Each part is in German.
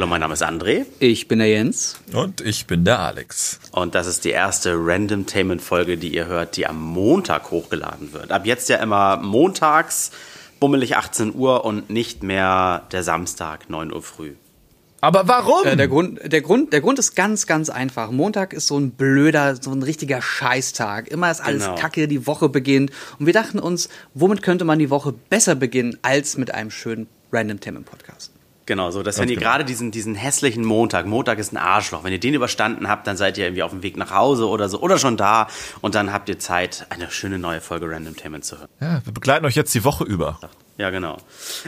Hallo, mein Name ist André. Ich bin der Jens. Und ich bin der Alex. Und das ist die erste Random Tainment Folge, die ihr hört, die am Montag hochgeladen wird. Ab jetzt ja immer montags, bummelig 18 Uhr und nicht mehr der Samstag, 9 Uhr früh. Aber warum? Äh, der, Grund, der, Grund, der Grund ist ganz, ganz einfach. Montag ist so ein blöder, so ein richtiger Scheißtag. Immer ist alles Genau. kacke, die Woche beginnt. Und wir dachten uns, womit könnte man die Woche besser beginnen als mit einem schönen Random Themen Podcast? Genau, so dass wenn ihr genau. gerade diesen, diesen hässlichen Montag, Montag ist ein Arschloch, wenn ihr den überstanden habt, dann seid ihr irgendwie auf dem Weg nach Hause oder so oder schon da und dann habt ihr Zeit, eine schöne neue Folge Random Tainment zu hören. ja, wir begleiten euch jetzt die Woche über. Ja, genau.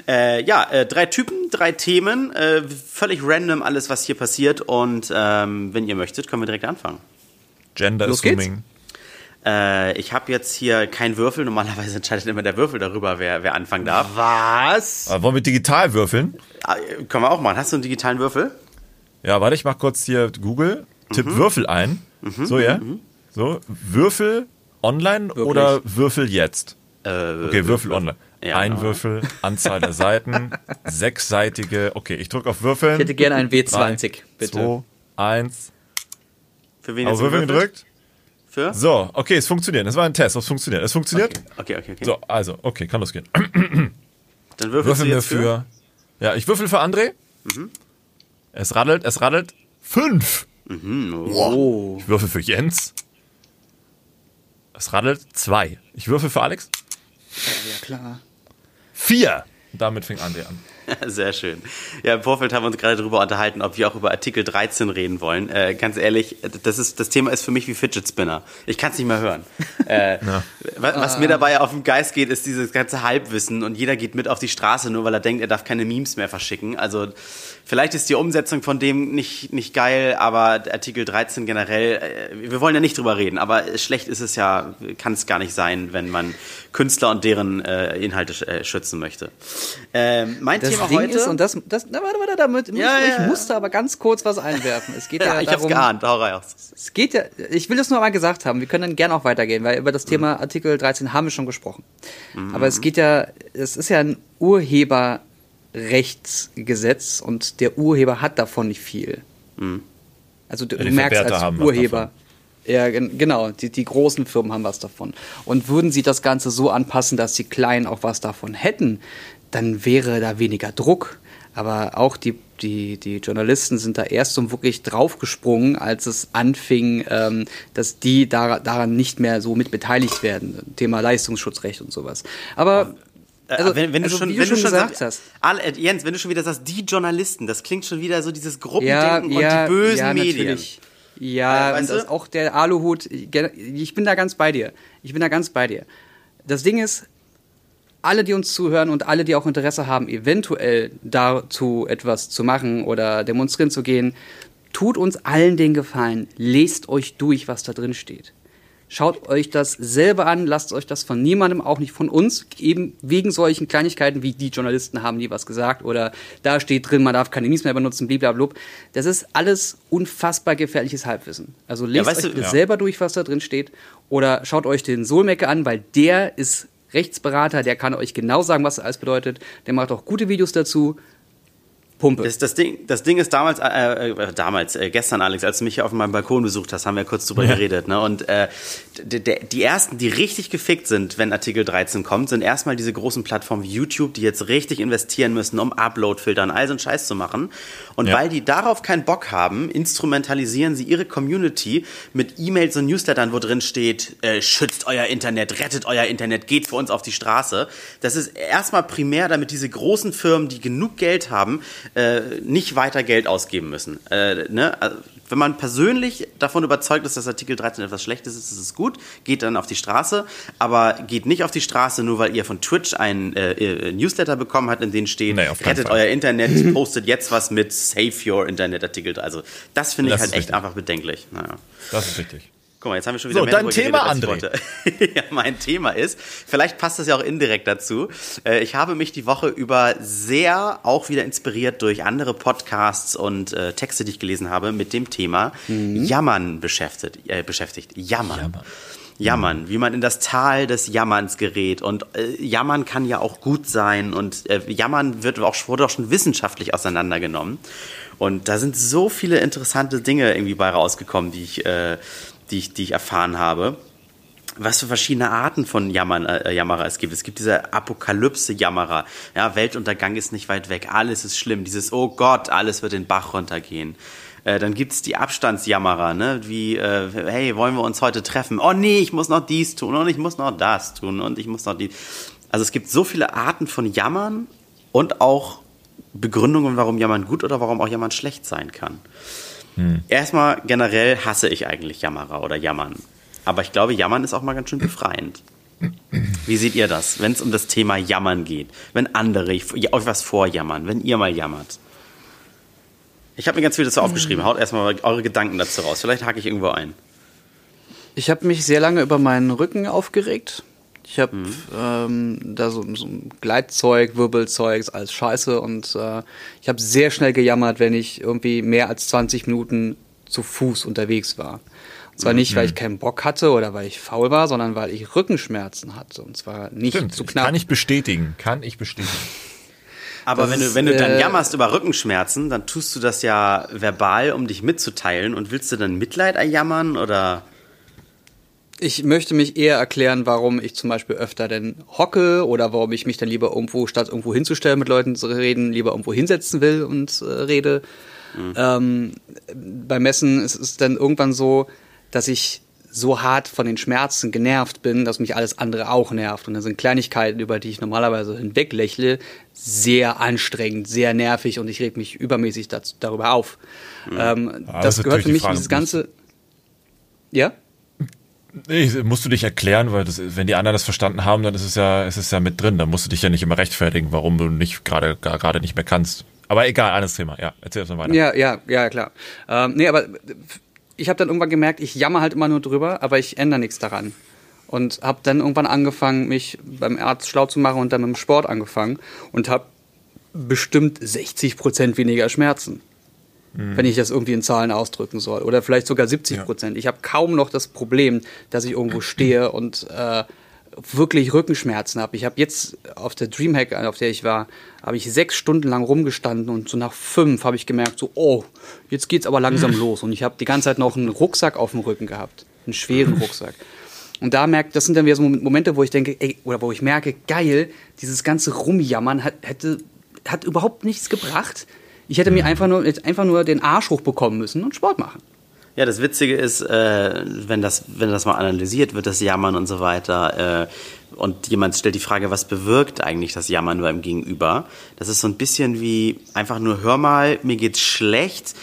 Äh, ja, äh, drei Typen, drei Themen, äh, völlig random alles, was hier passiert und ähm, wenn ihr möchtet, können wir direkt anfangen. Gender Los geht's. Assuming. Äh, ich habe jetzt hier keinen Würfel. Normalerweise entscheidet immer der Würfel darüber, wer, wer anfangen darf. Was? Aber wollen wir digital würfeln? Ah, können wir auch machen. Hast du einen digitalen Würfel? Ja, warte, ich mach kurz hier Google, tipp Mhm. Würfel ein. So, ja? So, Würfel online oder Würfel jetzt? okay, Würfel online. Ja, Ein genau. Würfel, Anzahl der Seiten, sechsseitige. Okay, ich drücke auf Würfeln. Ich hätte gerne einen W20, bitte. Zwei, eins. Für wen Auf jetzt Würfel gewürfelt? gedrückt. Für? So, okay, es funktioniert. Das war ein Test, ob es funktioniert. Es funktioniert. Okay, okay, okay. So, also, okay, kann losgehen. Dann würfelst Würfel jetzt für. für. Ja, ich würfel für André. Mhm. Es raddelt, es raddelt. Fünf. Oh. Ich würfel für Jens. Es raddelt. Zwei. Ich würfel für Alex. Ja, klar. Vier. Und damit fing André an. Sehr schön. Ja, im Vorfeld haben wir uns gerade darüber unterhalten, ob wir auch über Artikel 13 reden wollen. Äh, ganz ehrlich, das, ist, das Thema ist für mich wie Fidget Spinner. Ich kann es nicht mehr hören. Äh, was, was mir dabei auf den Geist geht, ist dieses ganze Halbwissen und jeder geht mit auf die Straße, nur weil er denkt, er darf keine Memes mehr verschicken. Also vielleicht ist die Umsetzung von dem nicht, nicht geil, aber Artikel 13 generell, äh, wir wollen ja nicht drüber reden, aber schlecht ist es ja, kann es gar nicht sein, wenn man Künstler und deren äh, Inhalte äh, schützen möchte. Ähm, mein Das Thema Ding heute. ist, und das, das, na, warte, warte, damit, Ja, ich, ja, ja. musste aber ganz kurz was einwerfen. Es geht ja, ja, ich hab's geahnt, hau raus. Es geht ja, ich will es nur mal gesagt haben, wir können dann gerne auch weitergehen, weil über das Thema Artikel 13 haben wir schon gesprochen. Aber es geht ja, es ist ja ein Urheberrechtsgesetz und der Urheber hat davon nicht viel. Also du Ja, die merkst Verwerter als Urheber. Ja, gen- genau, die, die großen Firmen haben was davon. Und würden sie das Ganze so anpassen, dass die Kleinen auch was davon hätten, dann wäre da weniger Druck. Aber auch die, die, die Journalisten sind da erst so wirklich draufgesprungen, als es anfing, ähm, dass die da, daran nicht mehr so mit beteiligt werden. Thema Leistungsschutzrecht und sowas. Aber also, Äh, wenn, wenn also, du schon, wie du schon sagst, gesagt hast. Alle, äh, Jens, wenn du schon wieder sagst, die Journalisten, das klingt schon wieder so dieses Ja, Gruppendenken ja, und die bösen ja, Medien. Natürlich. Ja, Äh, weißt das du? auch der Aluhut, ich bin da ganz bei dir. Ich bin da ganz bei dir. Das Ding ist, alle, die uns zuhören und alle, die auch Interesse haben, eventuell dazu etwas zu machen oder demonstrieren zu gehen, tut uns allen den Gefallen, lest euch durch, was da drin steht. Schaut euch das selber an, lasst euch das von niemandem, auch nicht von uns, eben wegen solchen Kleinigkeiten wie die Journalisten haben nie was gesagt oder da steht drin, man darf keine Memes mehr benutzen, blablabla. Das ist alles unfassbar gefährliches Halbwissen. Also lest weißt euch du- das ja. selber durch, was da drin steht oder schaut euch den Solmecke an, weil der ist Rechtsberater, der kann euch genau sagen, was das alles bedeutet. Der macht auch gute Videos dazu. Pumpe. Das, das, Ding, das Ding ist damals, äh, äh, damals, äh, gestern, Alex, als du mich hier auf meinem Balkon besucht hast, haben wir kurz drüber geredet. Ne? Und äh, die ersten, die richtig gefickt sind, wenn Artikel 13 kommt, sind erstmal diese großen Plattformen wie YouTube, die jetzt richtig investieren müssen, um Upload-Filter und all so einen Scheiß zu machen. Und Ja. weil die darauf keinen Bock haben, instrumentalisieren sie ihre Community mit E-Mails und Newslettern, wo drin steht, äh, schützt euer Internet, rettet euer Internet, geht für uns auf die Straße. Das ist erstmal primär, damit diese großen Firmen, die genug Geld haben, äh, nicht weiter Geld ausgeben müssen. Äh, ne? Also, wenn man persönlich davon überzeugt ist, dass Artikel 13 etwas Schlechtes ist, ist es gut, geht dann auf die Straße, aber geht nicht auf die Straße, nur weil ihr von Twitch einen äh, äh, Newsletter bekommen habt, in dem steht, Nee, rettet Fall. euer Internet, postet jetzt was mit Save Your Internet Artikel. Also das finde ich halt echt einfach bedenklich. Naja. Das ist richtig. Guck mal, jetzt haben wir schon wieder So, mehr dein Thema, geredet, wollte. ja, mein Thema ist, vielleicht passt das ja auch indirekt dazu. Äh, Ich habe mich die Woche über sehr auch wieder inspiriert durch andere Podcasts und äh, Texte, die ich gelesen habe, mit dem Thema Jammern beschäftigt. Äh, beschäftigt. Jammern. Jammern. Jammern, wie man in das Tal des Jammerns gerät. Und äh, Jammern kann ja auch gut sein und äh, Jammern wird auch, wurde auch schon wissenschaftlich auseinandergenommen. Und da sind so viele interessante Dinge irgendwie bei rausgekommen, die ich, äh, die ich, die ich erfahren habe was für verschiedene Arten von Jammern, äh, Jammerer es gibt. Es gibt diese Apokalypse-Jammerer. Ja, Weltuntergang ist nicht weit weg, alles ist schlimm. Dieses, oh Gott, alles wird den Bach runtergehen. Äh, dann gibt's die Abstandsjammerer, ne? wie, äh, hey, wollen wir uns heute treffen? Oh nee, ich muss noch dies tun und ich muss noch das tun und ich muss noch dies. Also es gibt so viele Arten von Jammern und auch Begründungen, warum Jammern gut oder warum auch Jammern schlecht sein kann. Hm. Erstmal generell hasse ich eigentlich Jammerer oder Jammern. Aber ich glaube, Jammern ist auch mal ganz schön befreiend. Wie seht ihr das, wenn es um das Thema Jammern geht? Wenn andere euch was vorjammern, wenn ihr mal jammert? Ich habe mir ganz viel dazu aufgeschrieben. Haut erstmal eure Gedanken dazu raus. Vielleicht hake ich irgendwo ein. Ich habe mich sehr lange über meinen Rücken aufgeregt. Ich habe mhm. ähm, da so, so ein Gleitzeug, Wirbelzeug, alles scheiße. Und äh, ich habe sehr schnell gejammert, wenn ich irgendwie mehr als 20 Minuten zu Fuß unterwegs war. Und zwar nicht, weil ich mhm. keinen Bock hatte oder weil ich faul war, sondern weil ich Rückenschmerzen hatte. Und zwar nicht Stimmt, zu knapp. Kann ich bestätigen, kann ich bestätigen. Aber wenn du, wenn du dann äh, jammerst über Rückenschmerzen, dann tust du das ja verbal, um dich mitzuteilen. Und willst du dann Mitleid erjammern oder? Ich möchte mich eher erklären, warum ich zum Beispiel öfter denn hocke oder warum ich mich dann lieber irgendwo, statt irgendwo hinzustellen, mit Leuten zu reden, lieber irgendwo hinsetzen will und äh, rede. Mhm. Ähm, beim Messen ist es dann irgendwann so, dass ich so hart von den Schmerzen genervt bin, dass mich alles andere auch nervt. Und das sind Kleinigkeiten, über die ich normalerweise hinweglächle, sehr anstrengend, sehr nervig und ich reg mich übermäßig dazu, darüber auf. Mhm. Ähm, das, das gehört für mich Frage, dieses ganze. Ja? Nee, musst du dich erklären, weil das, wenn die anderen das verstanden haben, dann ist es ja, ist es ja mit drin. Dann musst du dich ja nicht immer rechtfertigen, warum du nicht gerade gerade nicht mehr kannst. Aber egal, anderes Thema. Ja, erzähl mal weiter. Ja, ja, ja, klar. Ähm, nee, aber ich habe dann irgendwann gemerkt, ich jammer halt immer nur drüber, aber ich ändere nichts daran. Und habe dann irgendwann angefangen, mich beim Arzt schlau zu machen und dann mit dem Sport angefangen und habe bestimmt 60 Prozent weniger Schmerzen, mhm. wenn ich das irgendwie in Zahlen ausdrücken soll. Oder vielleicht sogar 70 Prozent. Ja. Ich habe kaum noch das Problem, dass ich irgendwo stehe und äh, wirklich Rückenschmerzen habe. Ich habe jetzt auf der Dreamhack, auf der ich war, habe ich sechs Stunden lang rumgestanden und so nach fünf habe ich gemerkt, so, oh, jetzt geht's aber langsam los. Und ich habe die ganze Zeit noch einen Rucksack auf dem Rücken gehabt. Einen schweren Rucksack. Und da merkt, das sind dann wieder so Momente, wo ich denke, ey, oder wo ich merke, geil, dieses ganze Rumjammern hat, hätte, hat überhaupt nichts gebracht. Ich hätte mir einfach nur, einfach nur den Arsch hochbekommen müssen und Sport machen. Ja, das Witzige ist, äh, wenn, das, wenn das mal analysiert wird, das Jammern und so weiter, äh, und jemand stellt die Frage, was bewirkt eigentlich das Jammern beim Gegenüber? Das ist so ein bisschen wie einfach nur, hör mal, mir geht's schlecht,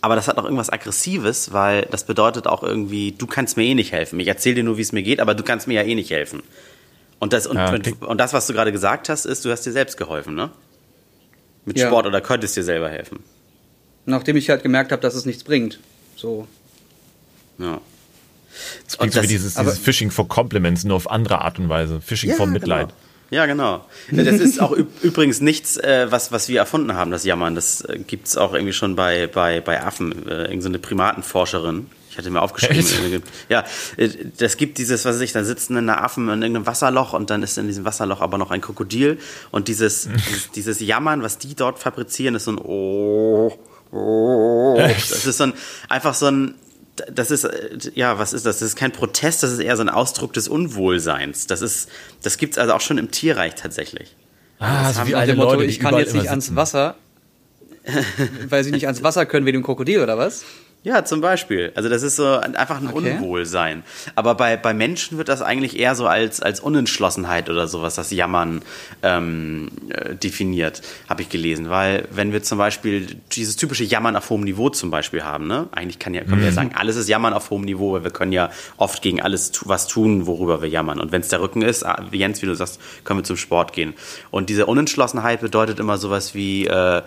aber das hat auch irgendwas Aggressives, weil das bedeutet auch irgendwie, du kannst mir eh nicht helfen. Ich erzähle dir nur, wie es mir geht, aber du kannst mir ja eh nicht helfen. Und das, und, ja, okay. und das, was du gerade gesagt hast, ist, du hast dir selbst geholfen, ne? Mit ja. Sport oder könntest dir selber helfen. Nachdem ich halt gemerkt habe, dass es nichts bringt. So. Ja. Das klingt so wie dieses, dieses Phishing for Compliments, nur auf andere Art und Weise. Phishing ja, for Mitleid. Genau. Ja, genau. Das ist auch übrigens nichts, äh, was, was wir erfunden haben, das Jammern. Das äh, gibt es auch irgendwie schon bei, bei, bei Affen. Äh, irgendeine Primatenforscherin. Ich hatte mir aufgeschrieben. Echt? Ja, äh, das gibt dieses, was weiß ich, da sitzen eine Affen in irgendeinem Wasserloch und dann ist in diesem Wasserloch aber noch ein Krokodil. Und dieses, dieses, dieses Jammern, was die dort fabrizieren, ist so ein Oh Oh, das ist so ein, einfach so ein, das ist, ja, was ist das? Das ist kein Protest, das ist eher so ein Ausdruck des Unwohlseins. Das ist, das gibt's also auch schon im Tierreich tatsächlich. Ah, das so wie alle Motto, Leute, ich kann jetzt nicht ans Wasser, weil sie nicht ans Wasser können wie dem Krokodil, oder was? Ja, zum Beispiel. Also das ist so einfach ein okay. Unwohlsein. Aber bei, bei Menschen wird das eigentlich eher so als, als Unentschlossenheit oder sowas, das Jammern ähm, äh, definiert, habe ich gelesen. Weil wenn wir zum Beispiel dieses typische Jammern auf hohem Niveau zum Beispiel haben, ne? eigentlich kann ja, können wir ja mhm. sagen, alles ist Jammern auf hohem Niveau, weil wir können ja oft gegen alles was tun, worüber wir jammern. Und wenn es der Rücken ist, ah, Jens, wie du sagst, können wir zum Sport gehen. Und diese Unentschlossenheit bedeutet immer sowas wie... Äh,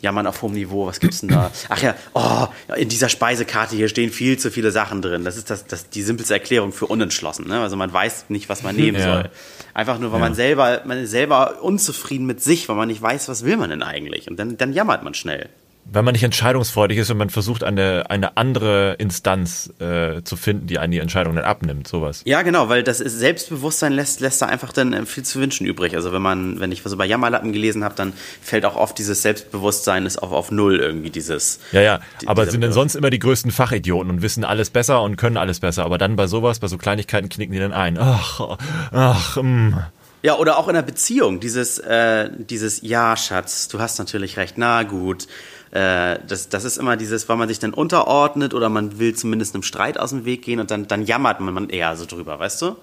Jammern auf hohem Niveau, was gibt's denn da? Ach ja, oh, in dieser Speisekarte hier stehen viel zu viele Sachen drin. Das ist das, das die simpelste Erklärung für unentschlossen. Ne? Also man weiß nicht, was man nehmen ja. soll. Einfach nur, weil ja. man selber, man ist selber unzufrieden mit sich, weil man nicht weiß, was will man denn eigentlich. Und dann, dann jammert man schnell. Wenn man nicht entscheidungsfreudig ist und man versucht, eine, eine andere Instanz äh, zu finden, die einen die Entscheidung dann abnimmt, sowas. Ja, genau, weil das Selbstbewusstsein lässt, lässt da einfach dann äh, viel zu wünschen übrig. Also wenn man, wenn ich was über Jammerlappen gelesen habe, dann fällt auch oft dieses Selbstbewusstsein ist auf, auf null irgendwie dieses. Ja, ja, aber sind denn sonst immer die größten Fachidioten und wissen alles besser und können alles besser. Aber dann bei sowas, bei so Kleinigkeiten knicken die dann ein. Ach, ach, mh. Mm. Ja, oder auch in einer Beziehung, dieses, äh, dieses Ja, Schatz, du hast natürlich recht, na gut. Äh, das, das ist immer dieses, weil man sich dann unterordnet oder man will zumindest einem Streit aus dem Weg gehen und dann, dann jammert man eher so drüber, weißt du?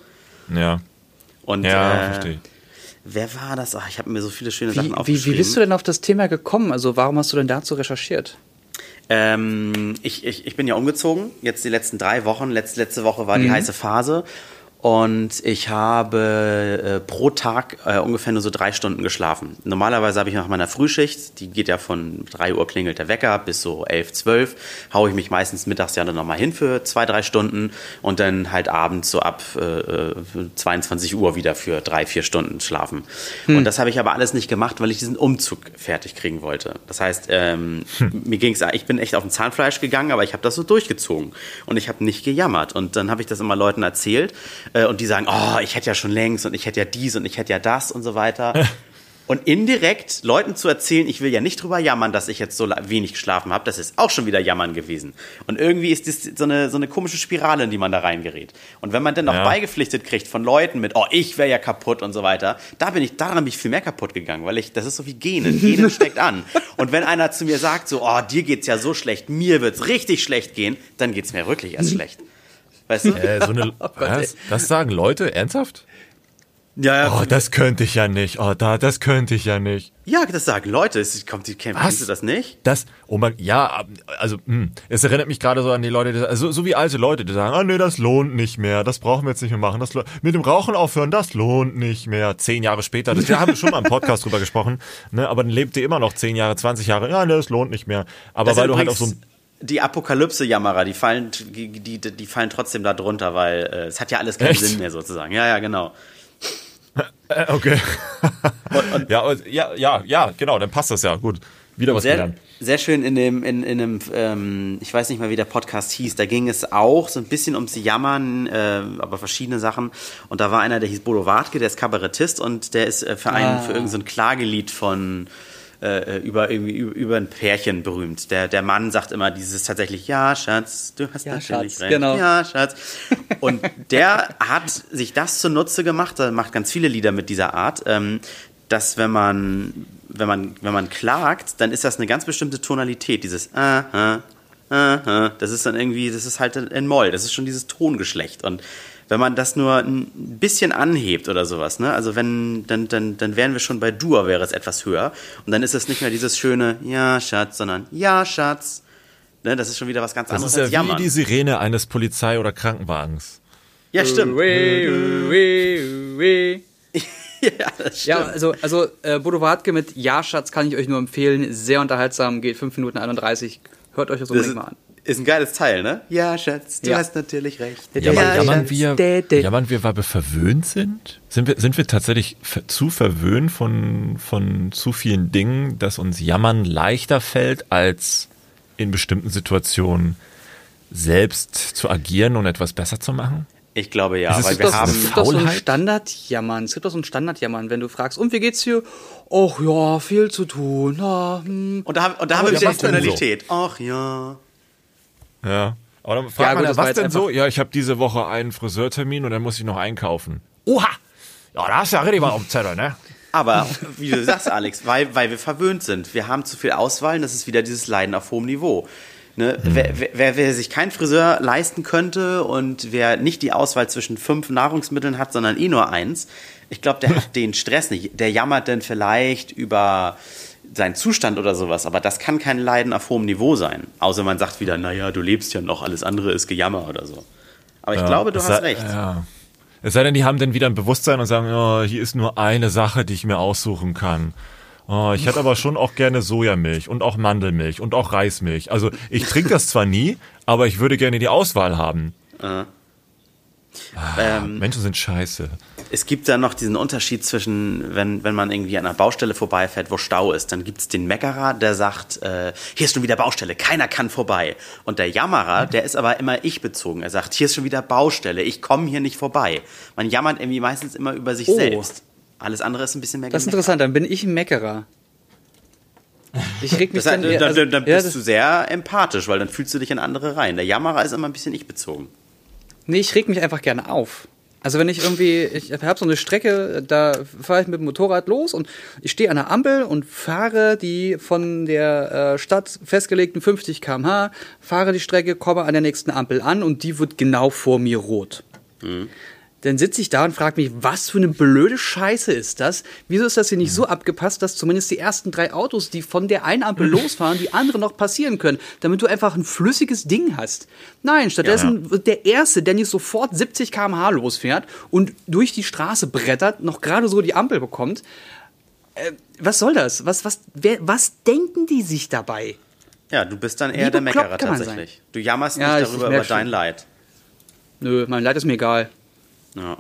Ja. Und, ja, äh, verstehe. Wer war das? Ach, ich habe mir so viele schöne Wie, Sachen wie, aufgeschrieben. wie bist du denn auf das Thema gekommen? Also warum hast du denn dazu recherchiert? Ähm, ich, ich, ich bin ja umgezogen, jetzt die letzten drei Wochen. Letzte, letzte Woche war die Mhm. heiße Phase. Und ich habe äh, pro Tag äh, ungefähr nur so drei Stunden geschlafen. Normalerweise habe ich nach meiner Frühschicht, die geht ja von 3 Uhr klingelt der Wecker bis so 11, 12, haue ich mich meistens mittags ja dann nochmal hin für zwei, drei Stunden und dann halt abends so ab äh, 22 Uhr wieder für drei, vier Stunden schlafen. Und das habe ich aber alles nicht gemacht, weil ich diesen Umzug fertig kriegen wollte. Das heißt, ähm, mir ging's, ich bin echt auf den Zahnfleisch gegangen, aber ich habe das so durchgezogen und ich habe nicht gejammert. Und dann habe ich das immer Leuten erzählt äh, und die sagen, oh, ich hätte ja schon längst und ich hätte ja dies und ich hätte ja das und so weiter. Und indirekt Leuten zu erzählen, ich will ja nicht drüber jammern, dass ich jetzt so wenig geschlafen habe, das ist auch schon wieder jammern gewesen. Und irgendwie ist das so eine, so eine komische Spirale, in die man da reingerät. Und wenn man dann noch Ja. beigepflichtet kriegt von Leuten mit, oh, ich wäre ja kaputt und so weiter, da bin ich, daran bin ich viel mehr kaputt gegangen, weil ich, das ist so wie Genen. Genen steckt an. Und wenn einer zu mir sagt, so, oh, dir geht's ja so schlecht, mir wird's richtig schlecht gehen, dann geht's mir wirklich erst schlecht. Weißt du? Äh, so eine, was? Das sagen Leute? Ernsthaft? Ja, Oh, das könnte ich ja nicht. Oh, da, das könnte ich ja nicht. ja, das sagen Leute. Es kommt, die kennen, kennst du das nicht? Das, oh mein, ja, also, hm, es erinnert mich gerade so an die Leute, die, also, so wie alte Leute, die sagen, ah, nee, das lohnt nicht mehr, das brauchen wir jetzt nicht mehr machen, das, mit dem Rauchen aufhören, das lohnt nicht mehr. Zehn Jahre später, das, da haben wir schon mal im Podcast drüber gesprochen, ne, aber dann lebt ihr immer noch zehn Jahre, 20 Jahre, ja, nee, das lohnt nicht mehr. Aber Das weil du halt auf so ein, die Apokalypse-Jammerer, die fallen, die, die, die fallen trotzdem da drunter, weil äh, es hat ja alles keinen Echt? Sinn mehr sozusagen. Ja, ja, genau. äh, okay. ja, und- ja, ja, ja, genau, dann passt das ja, gut. Wieder was Sehr, gelernt. sehr schön in dem, in, in einem, ähm, ich weiß nicht mal, wie der Podcast hieß, da ging es auch so ein bisschen ums Jammern, äh, aber verschiedene Sachen. Und da war einer, der hieß Bodo Wartke, der ist Kabarettist und der ist äh, für, einen, für irgendein so ein Klagelied von äh, über, irgendwie, über, über ein Pärchen berühmt. Der, der Mann sagt immer dieses tatsächlich, ja, Schatz, du hast Ja, natürlich Schatz, recht. genau. Ja, Schatz. Und der hat sich das zunutze gemacht, er macht ganz viele Lieder mit dieser Art, ähm, dass wenn man, wenn man, wenn man klagt, dann ist das eine ganz bestimmte Tonalität, dieses ah, ah, ah, ah. das ist dann irgendwie, das ist halt in Moll, das ist schon dieses Tongeschlecht und wenn man das nur ein bisschen anhebt oder sowas, ne? Also wenn, dann, dann, dann wären wir schon bei Dur, wäre es etwas höher. Und dann ist es nicht mehr dieses schöne Ja, Schatz, sondern Ja, Schatz. Ne? Das ist schon wieder was ganz Das anderes ist ja als wie Jammern. die Sirene eines Polizei- oder Krankenwagens. ja, stimmt. Ui, ui, ui. ja, das stimmt. Ja, also, also äh, Bodo Wartke mit Ja, Schatz kann ich euch nur empfehlen. Sehr unterhaltsam, geht 5 Minuten 31. Hört euch das das unbedingt ist, mal an. Ist ein geiles Teil, ne? Ja, Schatz, du Ja. hast natürlich recht. Ja, aber Ja, jammern wir, jammern wir, weil wir verwöhnt sind? Sind wir, sind wir tatsächlich zu verwöhnt von, von zu vielen Dingen, dass uns Jammern leichter fällt, als in bestimmten Situationen selbst zu agieren und etwas besser zu machen? Ich glaube ja, Es weil wir Das haben. doch so ein? Standardjammern. Es gibt doch so ein Standardjammern, wenn du fragst, und wie geht's dir? Och ja, viel zu tun. Ah, hm. Und da, haben- und da haben wir wieder denn so? Tonalität. Ach ja. Ja. Aber dann fragt Ja, man gut, was denn so? Ja, ich habe diese Woche einen Friseurtermin und dann muss ich noch einkaufen. Oha! Ja, da hast du ja richtig was auf dem Zettel, ne? Aber wie du sagst, Alex, weil, weil wir verwöhnt sind. Wir haben zu viel Auswahl und das ist wieder dieses Leiden auf hohem Niveau. Ne? Wer, wer, wer, wer sich keinen Friseur leisten könnte und wer nicht die Auswahl zwischen fünf Nahrungsmitteln hat, sondern eh nur eins, ich glaube, der hat den Stress nicht. Der jammert dann vielleicht über seinen Zustand oder sowas, aber das kann kein Leiden auf hohem Niveau sein. Außer man sagt wieder, naja, du lebst ja noch, alles andere ist Gejammer oder so. Aber ich glaube, du hast sei- recht. Ja. Es sei denn, die haben dann wieder ein Bewusstsein und sagen, oh, hier ist nur eine Sache, die ich mir aussuchen kann. Oh, ich hätte aber schon auch gerne Sojamilch und auch Mandelmilch und auch Reismilch. Also ich trinke das zwar nie, aber ich würde gerne die Auswahl haben. Ähm, Menschen sind scheiße. Es gibt da noch diesen Unterschied zwischen, wenn, wenn man irgendwie an einer Baustelle vorbeifährt, wo Stau ist, dann gibt es den Meckerer, der sagt, äh, hier ist schon wieder Baustelle, keiner kann vorbei. Und der Jammerer, der ist aber immer ich bezogen. Er sagt, hier ist schon wieder Baustelle, ich komme hier nicht vorbei. Man jammert irgendwie meistens immer über sich Oh. selbst. Alles andere ist ein bisschen mehr Das ist interessant, dann bin ich ein Meckerer. Ich reg mich Das, dann, dann, dann, also, dann ja, bist das- du sehr empathisch, weil dann fühlst du dich in andere rein. Der Jammerer ist immer ein bisschen ich bezogen. Nee, ich reg mich einfach gerne auf. Also wenn ich irgendwie, ich habe so eine Strecke, da fahre ich mit dem Motorrad los und ich stehe an der Ampel und fahre die von der äh, Stadt festgelegten 50 km/h, fahre die Strecke, komme an der nächsten Ampel an und die wird genau vor mir rot. Dann sitze ich da und frage mich, was für eine blöde Scheiße ist das? Wieso ist das hier nicht so abgepasst, dass zumindest die ersten drei Autos, die von der einen Ampel losfahren, die andere noch passieren können, damit du einfach ein flüssiges Ding hast? Nein, stattdessen wird der Erste, der nicht sofort 70 km/h losfährt und durch die Straße brettert, noch gerade so die Ampel bekommt. Äh, was soll das? Was, was, wer, was denken die sich dabei? Ja, du bist dann Wie eher der Meckerer tatsächlich. Du jammerst Ja, nicht ich- ich darüber über dein. Leid. Nö, mein Leid ist mir egal. Ja.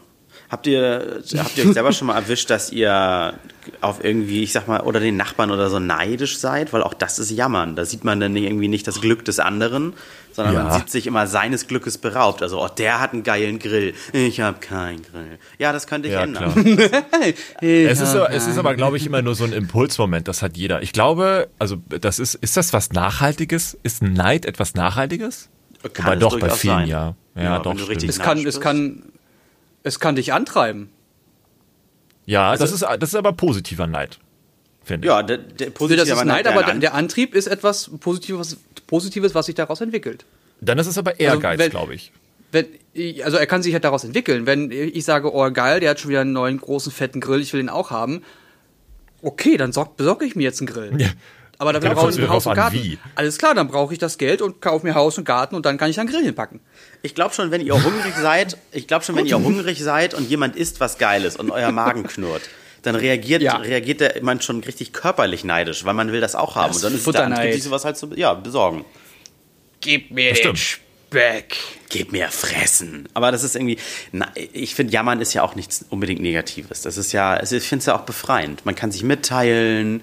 Habt ihr, habt ihr euch selber schon mal erwischt, dass ihr auf irgendwie, ich sag mal, oder den Nachbarn oder so neidisch seid? Weil auch das ist Jammern. Da sieht man dann irgendwie nicht das Glück des anderen, sondern Ja. man sieht sich immer seines Glückes beraubt. Also, oh, der hat einen geilen Grill. Ich hab keinen Grill. Ja, das könnte ich Ja, ändern. klar. Es ist, aber- es ist aber, glaube ich, immer nur so ein Impulsmoment. Das hat jeder. Ich glaube, also das ist, ist das was Nachhaltiges? Ist Neid etwas Nachhaltiges? Kann Wobei es doch, bei durchaus vielen sein. ja. Ja, Ja, doch, Es kann, es kann, es kann dich antreiben. Ja, Also das, ist, das ist aber positiver Neid, finde ich. Ja, der, der positive das ist Neid, aber der, der Antrieb ist etwas Positives, Positives, was sich daraus entwickelt. Dann ist es aber Ehrgeiz, wenn- glaube ich. Wenn, also er kann sich halt daraus entwickeln. Wenn ich sage, oh geil, der hat schon wieder einen neuen großen fetten Grill, ich will den auch haben. Okay, dann sorg, besorge ich mir jetzt einen Grill. Ja. Aber dafür Kommt brauche ich Haus und Garten. wie. Alles klar, dann brauche ich das Geld und kaufe mir Haus und Garten und dann kann ich dann Grill hinpacken. Ich glaube schon, wenn ihr hungrig seid, ich glaube schon, wenn ihr hungrig seid und jemand isst was Geiles und euer Magen knurrt, dann reagiert, Ja. reagiert der man schon richtig körperlich neidisch, weil man will das auch haben. Das und dann ist es Futterneid. Antrieb, sich sowas halt zu ja, besorgen. Gib mir Das den stimmt. Speck. Gib mir fressen. Aber das ist irgendwie, na, ich finde, Jammern ist ja auch nichts unbedingt Negatives. Das ist ja, ich finde es ja auch befreiend. Man kann sich mitteilen,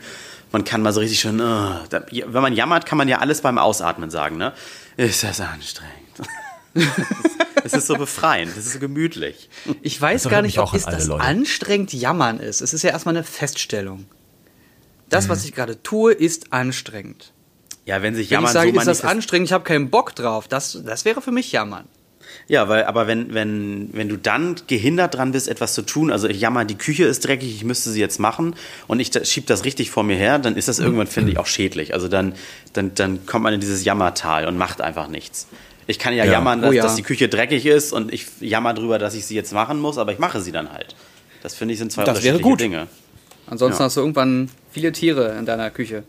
man kann mal so richtig schön, äh, da, wenn man jammert, kann man ja alles beim Ausatmen sagen, ne? Ist das anstrengend. Es ist so befreiend, es ist so gemütlich. Ich weiß Das gar nicht, ob es das Leute. anstrengend jammern ist. Es ist ja erstmal eine Feststellung. Das, was ich gerade tue, ist anstrengend. Ja, wenn sich Wenn Jammern ich sage, so ist das anstrengend, ich habe keinen Bock drauf, das, das wäre für mich jammern. Ja, weil, aber wenn, wenn, wenn du dann gehindert dran bist, etwas zu tun, also ich jammer, die Küche ist dreckig, ich müsste sie jetzt machen und ich da- schieb das richtig vor mir her, dann ist das irgendwann, finde ich, auch schädlich. Also dann, dann, dann kommt man in dieses Jammertal und macht einfach nichts. Ich kann ja, Ja. jammern, dass, Oh ja. dass die Küche dreckig ist und ich jammer drüber, dass ich sie jetzt machen muss, aber ich mache sie dann halt. Das finde ich sind zwei Das wäre unterschiedliche gut. Dinge. Ansonsten Ja. hast du irgendwann viele Tiere in deiner Küche.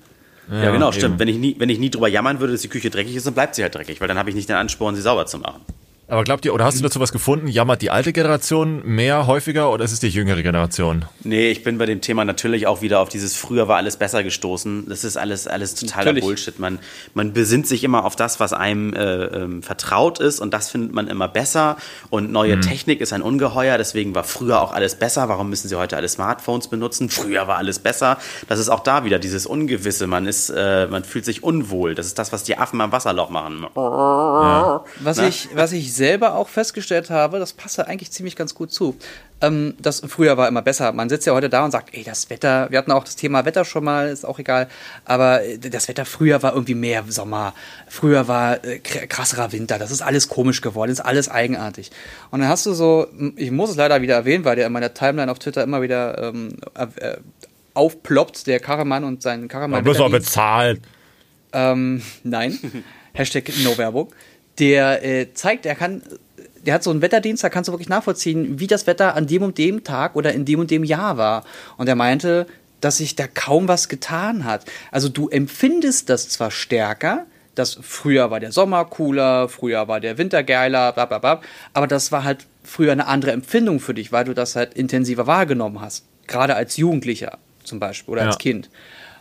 Ja, genau, eben. stimmt. Wenn ich, nie, wenn ich nie drüber jammern würde, dass die Küche dreckig ist, dann bleibt sie halt dreckig, weil dann habe ich nicht den Ansporn, sie sauber zu machen. Aber glaubt ihr, oder hast du dazu was gefunden? Jammert die alte Generation mehr häufiger oder ist es die jüngere Generation? Nee, ich bin bei dem Thema natürlich auch wieder auf dieses früher war alles besser gestoßen. Das ist alles alles totaler Natürlich. Bullshit. Man, man besinnt sich immer auf das, was einem äh, ähm, vertraut ist und das findet man immer besser. Und neue Technik ist ein Ungeheuer, deswegen war früher auch alles besser. Warum müssen sie heute alle Smartphones benutzen? Früher war alles besser. Das ist auch da wieder dieses Ungewisse. Man ist, äh, man fühlt sich unwohl. Das ist das, was die Affen am Wasserloch machen. Was, ich, was ich selber auch festgestellt habe, das passt eigentlich ziemlich ganz gut zu. Ähm, das früher war immer besser. Man sitzt ja heute da und sagt, ey, das Wetter, wir hatten auch das Thema Wetter schon mal, ist auch egal, aber äh, das Wetter früher war irgendwie mehr Sommer, früher war äh, kr- krasserer Winter, das ist alles komisch geworden, ist alles eigenartig. Und dann hast du so, ich muss es leider wieder erwähnen, weil der in meiner Timeline auf Twitter immer wieder ähm, äh, aufploppt, der Karaman und sein Karaman. bloß mal Wetterdienst. bezahlt. Ähm, nein. Hashtag No-Werbung. Der äh, zeigt, er kann, der hat so einen Wetterdienst, da kannst du wirklich nachvollziehen, wie das Wetter an dem und dem Tag oder in dem und dem Jahr war. Und er meinte, dass sich da kaum was getan hat. Also du empfindest das zwar stärker, dass früher war der Sommer cooler, früher war der Winter geiler, bla bla bla, aber das war halt früher eine andere Empfindung für dich, weil du das halt intensiver wahrgenommen hast. Gerade als Jugendlicher zum Beispiel oder als Ja. Kind.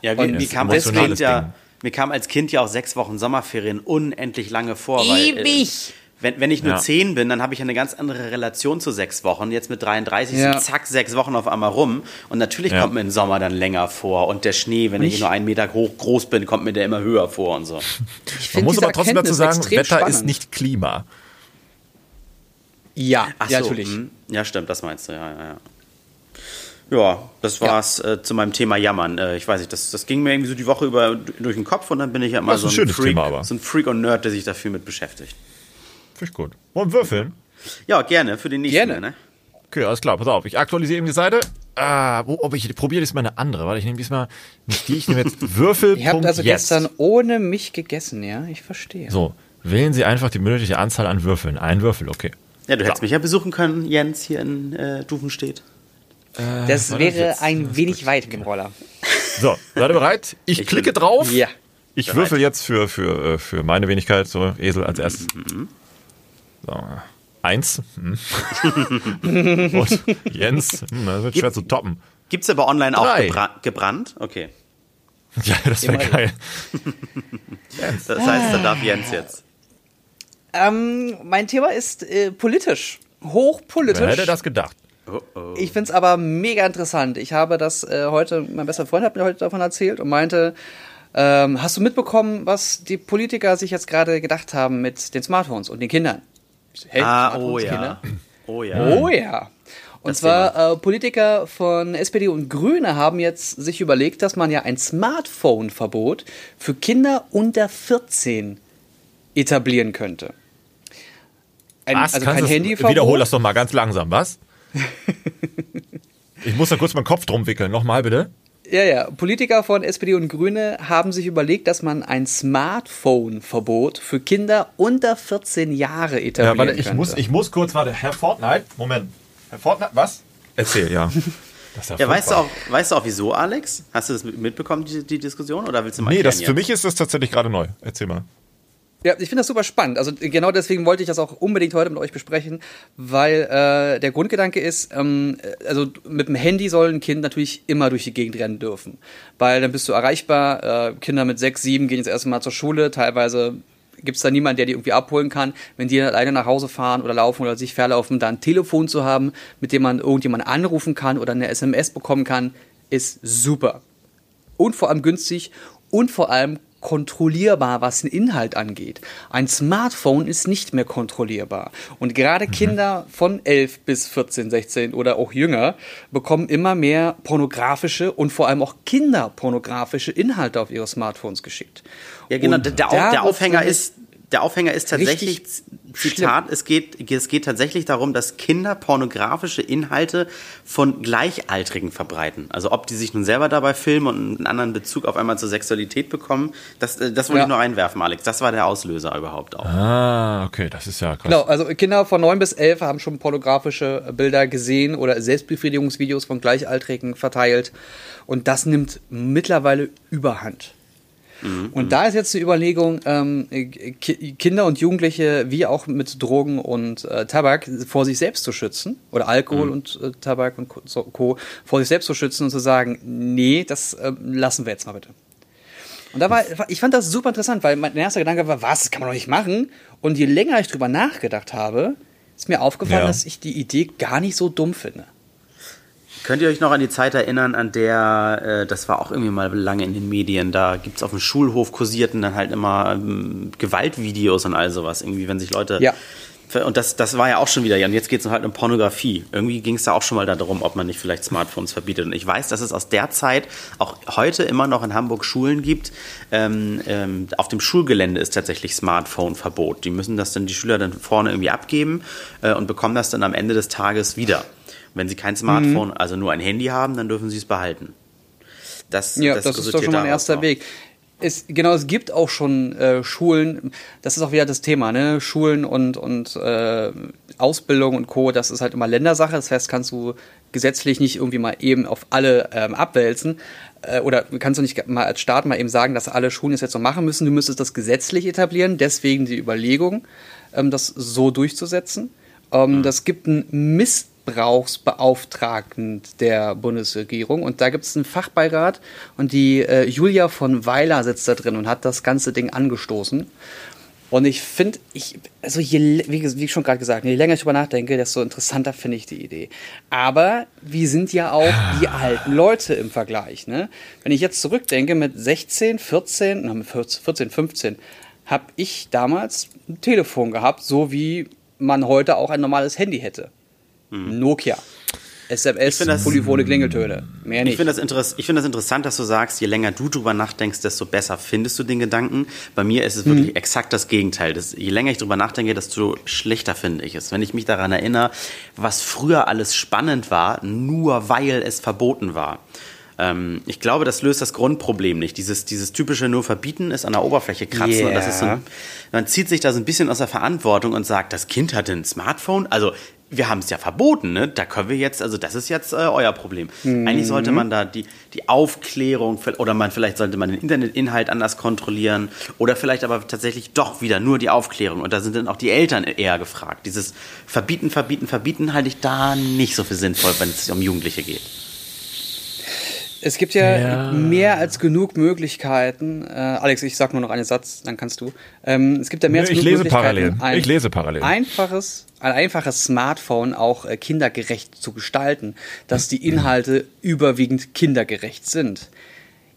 Ja, Und mir, das ist kam als kind ja, Ding. Mir kam als Kind ja auch sechs Wochen Sommerferien unendlich lange vor. Weil, äh, Ewig. wenn, wenn ich nur Ja. 10 bin, dann habe ich eine ganz andere Relation zu sechs Wochen. Jetzt mit 33 Ja. sind zack, sechs Wochen auf einmal rum. Und natürlich Ja. kommt mir im Sommer dann länger vor. Und der Schnee, wenn ich, ich- nur einen Meter hoch groß bin, kommt mir der immer höher vor und so. Ich Man muss aber trotzdem dazu Erkenntnis sagen, extrem Wetter spannend. ist nicht Klima. Ja, Ach ja, so, natürlich. hm. Ja, stimmt, das meinst du, ja, ja, ja. Ja, das war's Äh, zu meinem Thema Jammern. Äh, ich weiß nicht, das, das ging mir irgendwie so die Woche über durch den Kopf und dann bin ich ja immer Das so ein, ein Freak, Thema, aber. so ein Freak und Nerd, der sich dafür mit beschäftigt. Finde ich gut. Wollen wir würfeln? Ja, gerne, für den nächsten. Gerne. Ne? Okay, alles klar, pass auf. Ich aktualisiere eben die Seite. Ah, wo, ob ich probiere diesmal eine andere. Warte, ich nehme diesmal nicht die, ich nehme jetzt Würfel. Ihr habt also jetzt. gestern ohne mich gegessen, ja? Ich verstehe. So, wählen Sie einfach die benötigte Anzahl an Würfeln. Ein Würfel, okay. Ja, du hättest mich ja besuchen können, Jens, hier in äh, Dufenstedt. Das war das wäre jetzt? ein wenig weit mit dem Roller. So, seid ihr bereit? Ich, Ich klicke bin- drauf. Ja. Ich Bereit. würfel jetzt für, für, äh, für meine Wenigkeit, so Esel als erstes. So, eins. Hm. Und Jens, hm, das wird schwer zu toppen. Gibt's aber online auch gebra gebrannt? Okay. Ja, das wäre geil. Das heißt, da darf Jens jetzt. Ähm, mein Thema ist äh, politisch. Hochpolitisch. Wer hätte das gedacht? Oh, oh. Ich finde es aber mega interessant. Ich habe das äh, heute, mein bester Freund hat mir heute davon erzählt und meinte, ähm, hast du mitbekommen, was die Politiker sich jetzt gerade gedacht haben mit den Smartphones und den Kindern? So, Hä, Ah, oh ja. Kinder? Oh ja. Oh ja. Und Das zwar äh, Politiker von SPD und Grüne haben jetzt sich überlegt, dass man ja ein Smartphone-Verbot für Kinder unter 14 etablieren könnte. Ein, Was? also Kannst kein Handyverbot. Wiederhol das doch mal ganz langsam, was? ich muss da kurz meinen Kopf drum wickeln. Nochmal bitte. Ja, ja. Politiker von SPD und Grüne haben sich überlegt, dass man ein Smartphone-Verbot für Kinder unter 14 Jahre etablieren Ja, warte, ich könnte. muss, ich muss kurz, warte, Herr Fortnite, Moment. Herr Fortnite, was? Erzähl, ja. Das ist Ja, weißt du, auch, weißt du auch wieso, Alex? Hast du das mitbekommen, die, die Diskussion? Oder willst du mal Nee, das, für mich ist das tatsächlich gerade neu. Erzähl mal. Ja, ich finde das super spannend. Also genau deswegen wollte ich das auch unbedingt heute mit euch besprechen, weil äh, der Grundgedanke ist, ähm, äh, also mit dem Handy soll ein Kind natürlich immer durch die Gegend rennen dürfen, weil dann bist du erreichbar. Äh, Kinder mit sechs, sieben gehen jetzt erstmal zur Schule, teilweise gibt es da niemanden, der die irgendwie abholen kann. Wenn die dann alleine nach Hause fahren oder laufen oder sich verlaufen, da ein Telefon zu haben, mit dem man irgendjemanden anrufen kann oder eine SMS bekommen kann, ist super. Und vor allem günstig und vor allem kontrollierbar, was den Inhalt angeht. Ein Smartphone ist nicht mehr kontrollierbar. Und gerade Kinder von 11 bis 14, 16 oder auch jünger bekommen immer mehr pornografische und vor allem auch kinderpornografische Inhalte auf ihre Smartphones geschickt. Ja, genau. Der, der, der Aufhänger ist, der Aufhänger ist tatsächlich, Zitat, es geht, es geht tatsächlich darum, dass Kinder pornografische Inhalte von Gleichaltrigen verbreiten. Also ob die sich nun selber dabei filmen und einen anderen Bezug auf einmal zur Sexualität bekommen, das, äh, das wollte Ja. ich nur einwerfen, Alex. Das war der Auslöser überhaupt auch. Ah, okay, das ist ja krass. Genau, also Kinder von 9 bis 11 haben schon pornografische Bilder gesehen oder Selbstbefriedigungsvideos von Gleichaltrigen verteilt. Und das nimmt mittlerweile überhand. Und da ist jetzt die Überlegung, ähm, Ki Kinder und Jugendliche wie auch mit Drogen und äh, Tabak vor sich selbst zu schützen oder Alkohol und äh, Tabak und Co. vor sich selbst zu schützen und zu sagen, nee, das ähm, lassen wir jetzt mal bitte. Und da war, ich fand das super interessant, weil mein erster Gedanke war, was, das kann man doch nicht machen. Und je länger ich drüber nachgedacht habe, ist mir aufgefallen, Ja. dass ich die Idee gar nicht so dumm finde. Könnt ihr euch noch an die Zeit erinnern, an der, äh, das war auch irgendwie mal lange in den Medien, da gibt's auf dem Schulhof kursierten dann halt immer ähm, Gewaltvideos und all sowas, irgendwie, wenn sich Leute... Ja. Und das, das war ja auch schon wieder, ja, und jetzt geht's halt um Pornografie. Irgendwie ging's da auch schon mal darum, ob man nicht vielleicht Smartphones verbietet. Und ich weiß, dass es aus der Zeit auch heute immer noch in Hamburg Schulen gibt. Ähm, ähm, auf dem Schulgelände ist tatsächlich Smartphone-Verbot. Die müssen das dann, die Schüler dann vorne irgendwie abgeben äh, und bekommen das dann am Ende des Tages wieder. Wenn sie kein Smartphone, Mhm. also nur ein Handy haben, dann dürfen sie es behalten. Das, Ja, das, ist doch schon mal ein erster auch. Weg. Es, genau, es gibt auch schon äh, Schulen, das ist auch wieder das Thema, ne? Schulen und, und äh, Ausbildung und Co., das ist halt immer Ländersache. Das heißt, kannst du gesetzlich nicht irgendwie mal eben auf alle ähm, abwälzen. Äh, oder kannst du nicht mal als Staat mal eben sagen, dass alle Schulen es jetzt so machen müssen. Du müsstest das gesetzlich etablieren, deswegen die Überlegung, ähm, das so durchzusetzen. Ähm, Das gibt einen Missbrauchsbeauftragten der Bundesregierung und da gibt es einen Fachbeirat und die äh, Julia von Weiler sitzt da drin und hat das ganze Ding angestoßen. Und ich finde, ich, also je, wie, wie schon gerade gesagt, je länger ich drüber nachdenke, desto interessanter finde ich die Idee. Aber wir sind ja auch die alten Leute im Vergleich. Ne? Wenn ich jetzt zurückdenke, mit 16, 14, na, mit 14, 15, habe ich damals ein Telefon gehabt, so wie man heute auch ein normales Handy hätte. Hm. Nokia. SMS, das, polyphone Klingeltöne. Mehr nicht. Ich finde das, find das interessant, dass du sagst, je länger du drüber nachdenkst, desto besser findest du den Gedanken. Bei mir ist es wirklich mhm. exakt das Gegenteil. Das, je länger ich drüber nachdenke, desto schlechter finde ich es. Wenn ich mich daran erinnere, was früher alles spannend war, nur weil es verboten war. Ähm, ich glaube, das löst das Grundproblem nicht. Dieses, dieses typische nur verbieten ist an der Oberfläche kratzen. Yeah. Und das ist so, man zieht sich da so ein bisschen aus der Verantwortung und sagt, das Kind hatte ein Smartphone. Also wir haben es ja verboten, ne? Da können wir jetzt, also das ist jetzt äh, euer Problem. Mhm. Eigentlich sollte man da die, die Aufklärung oder man vielleicht sollte man den Internetinhalt anders kontrollieren oder vielleicht aber tatsächlich doch wieder nur die Aufklärung. Und da sind dann auch die Eltern eher gefragt. Dieses Verbieten, Verbieten, Verbieten halte ich da nicht so für sinnvoll, wenn es um Jugendliche geht. Es gibt ja, ja, mehr als genug Möglichkeiten. Äh, Alex, ich sag nur noch einen Satz, dann kannst du. Ähm, es gibt ja mehr als genug ich lese Möglichkeiten. Parallel. ich lese parallel. Einfaches, ein einfaches Smartphone auch äh, kindergerecht zu gestalten, dass die Inhalte überwiegend kindergerecht sind.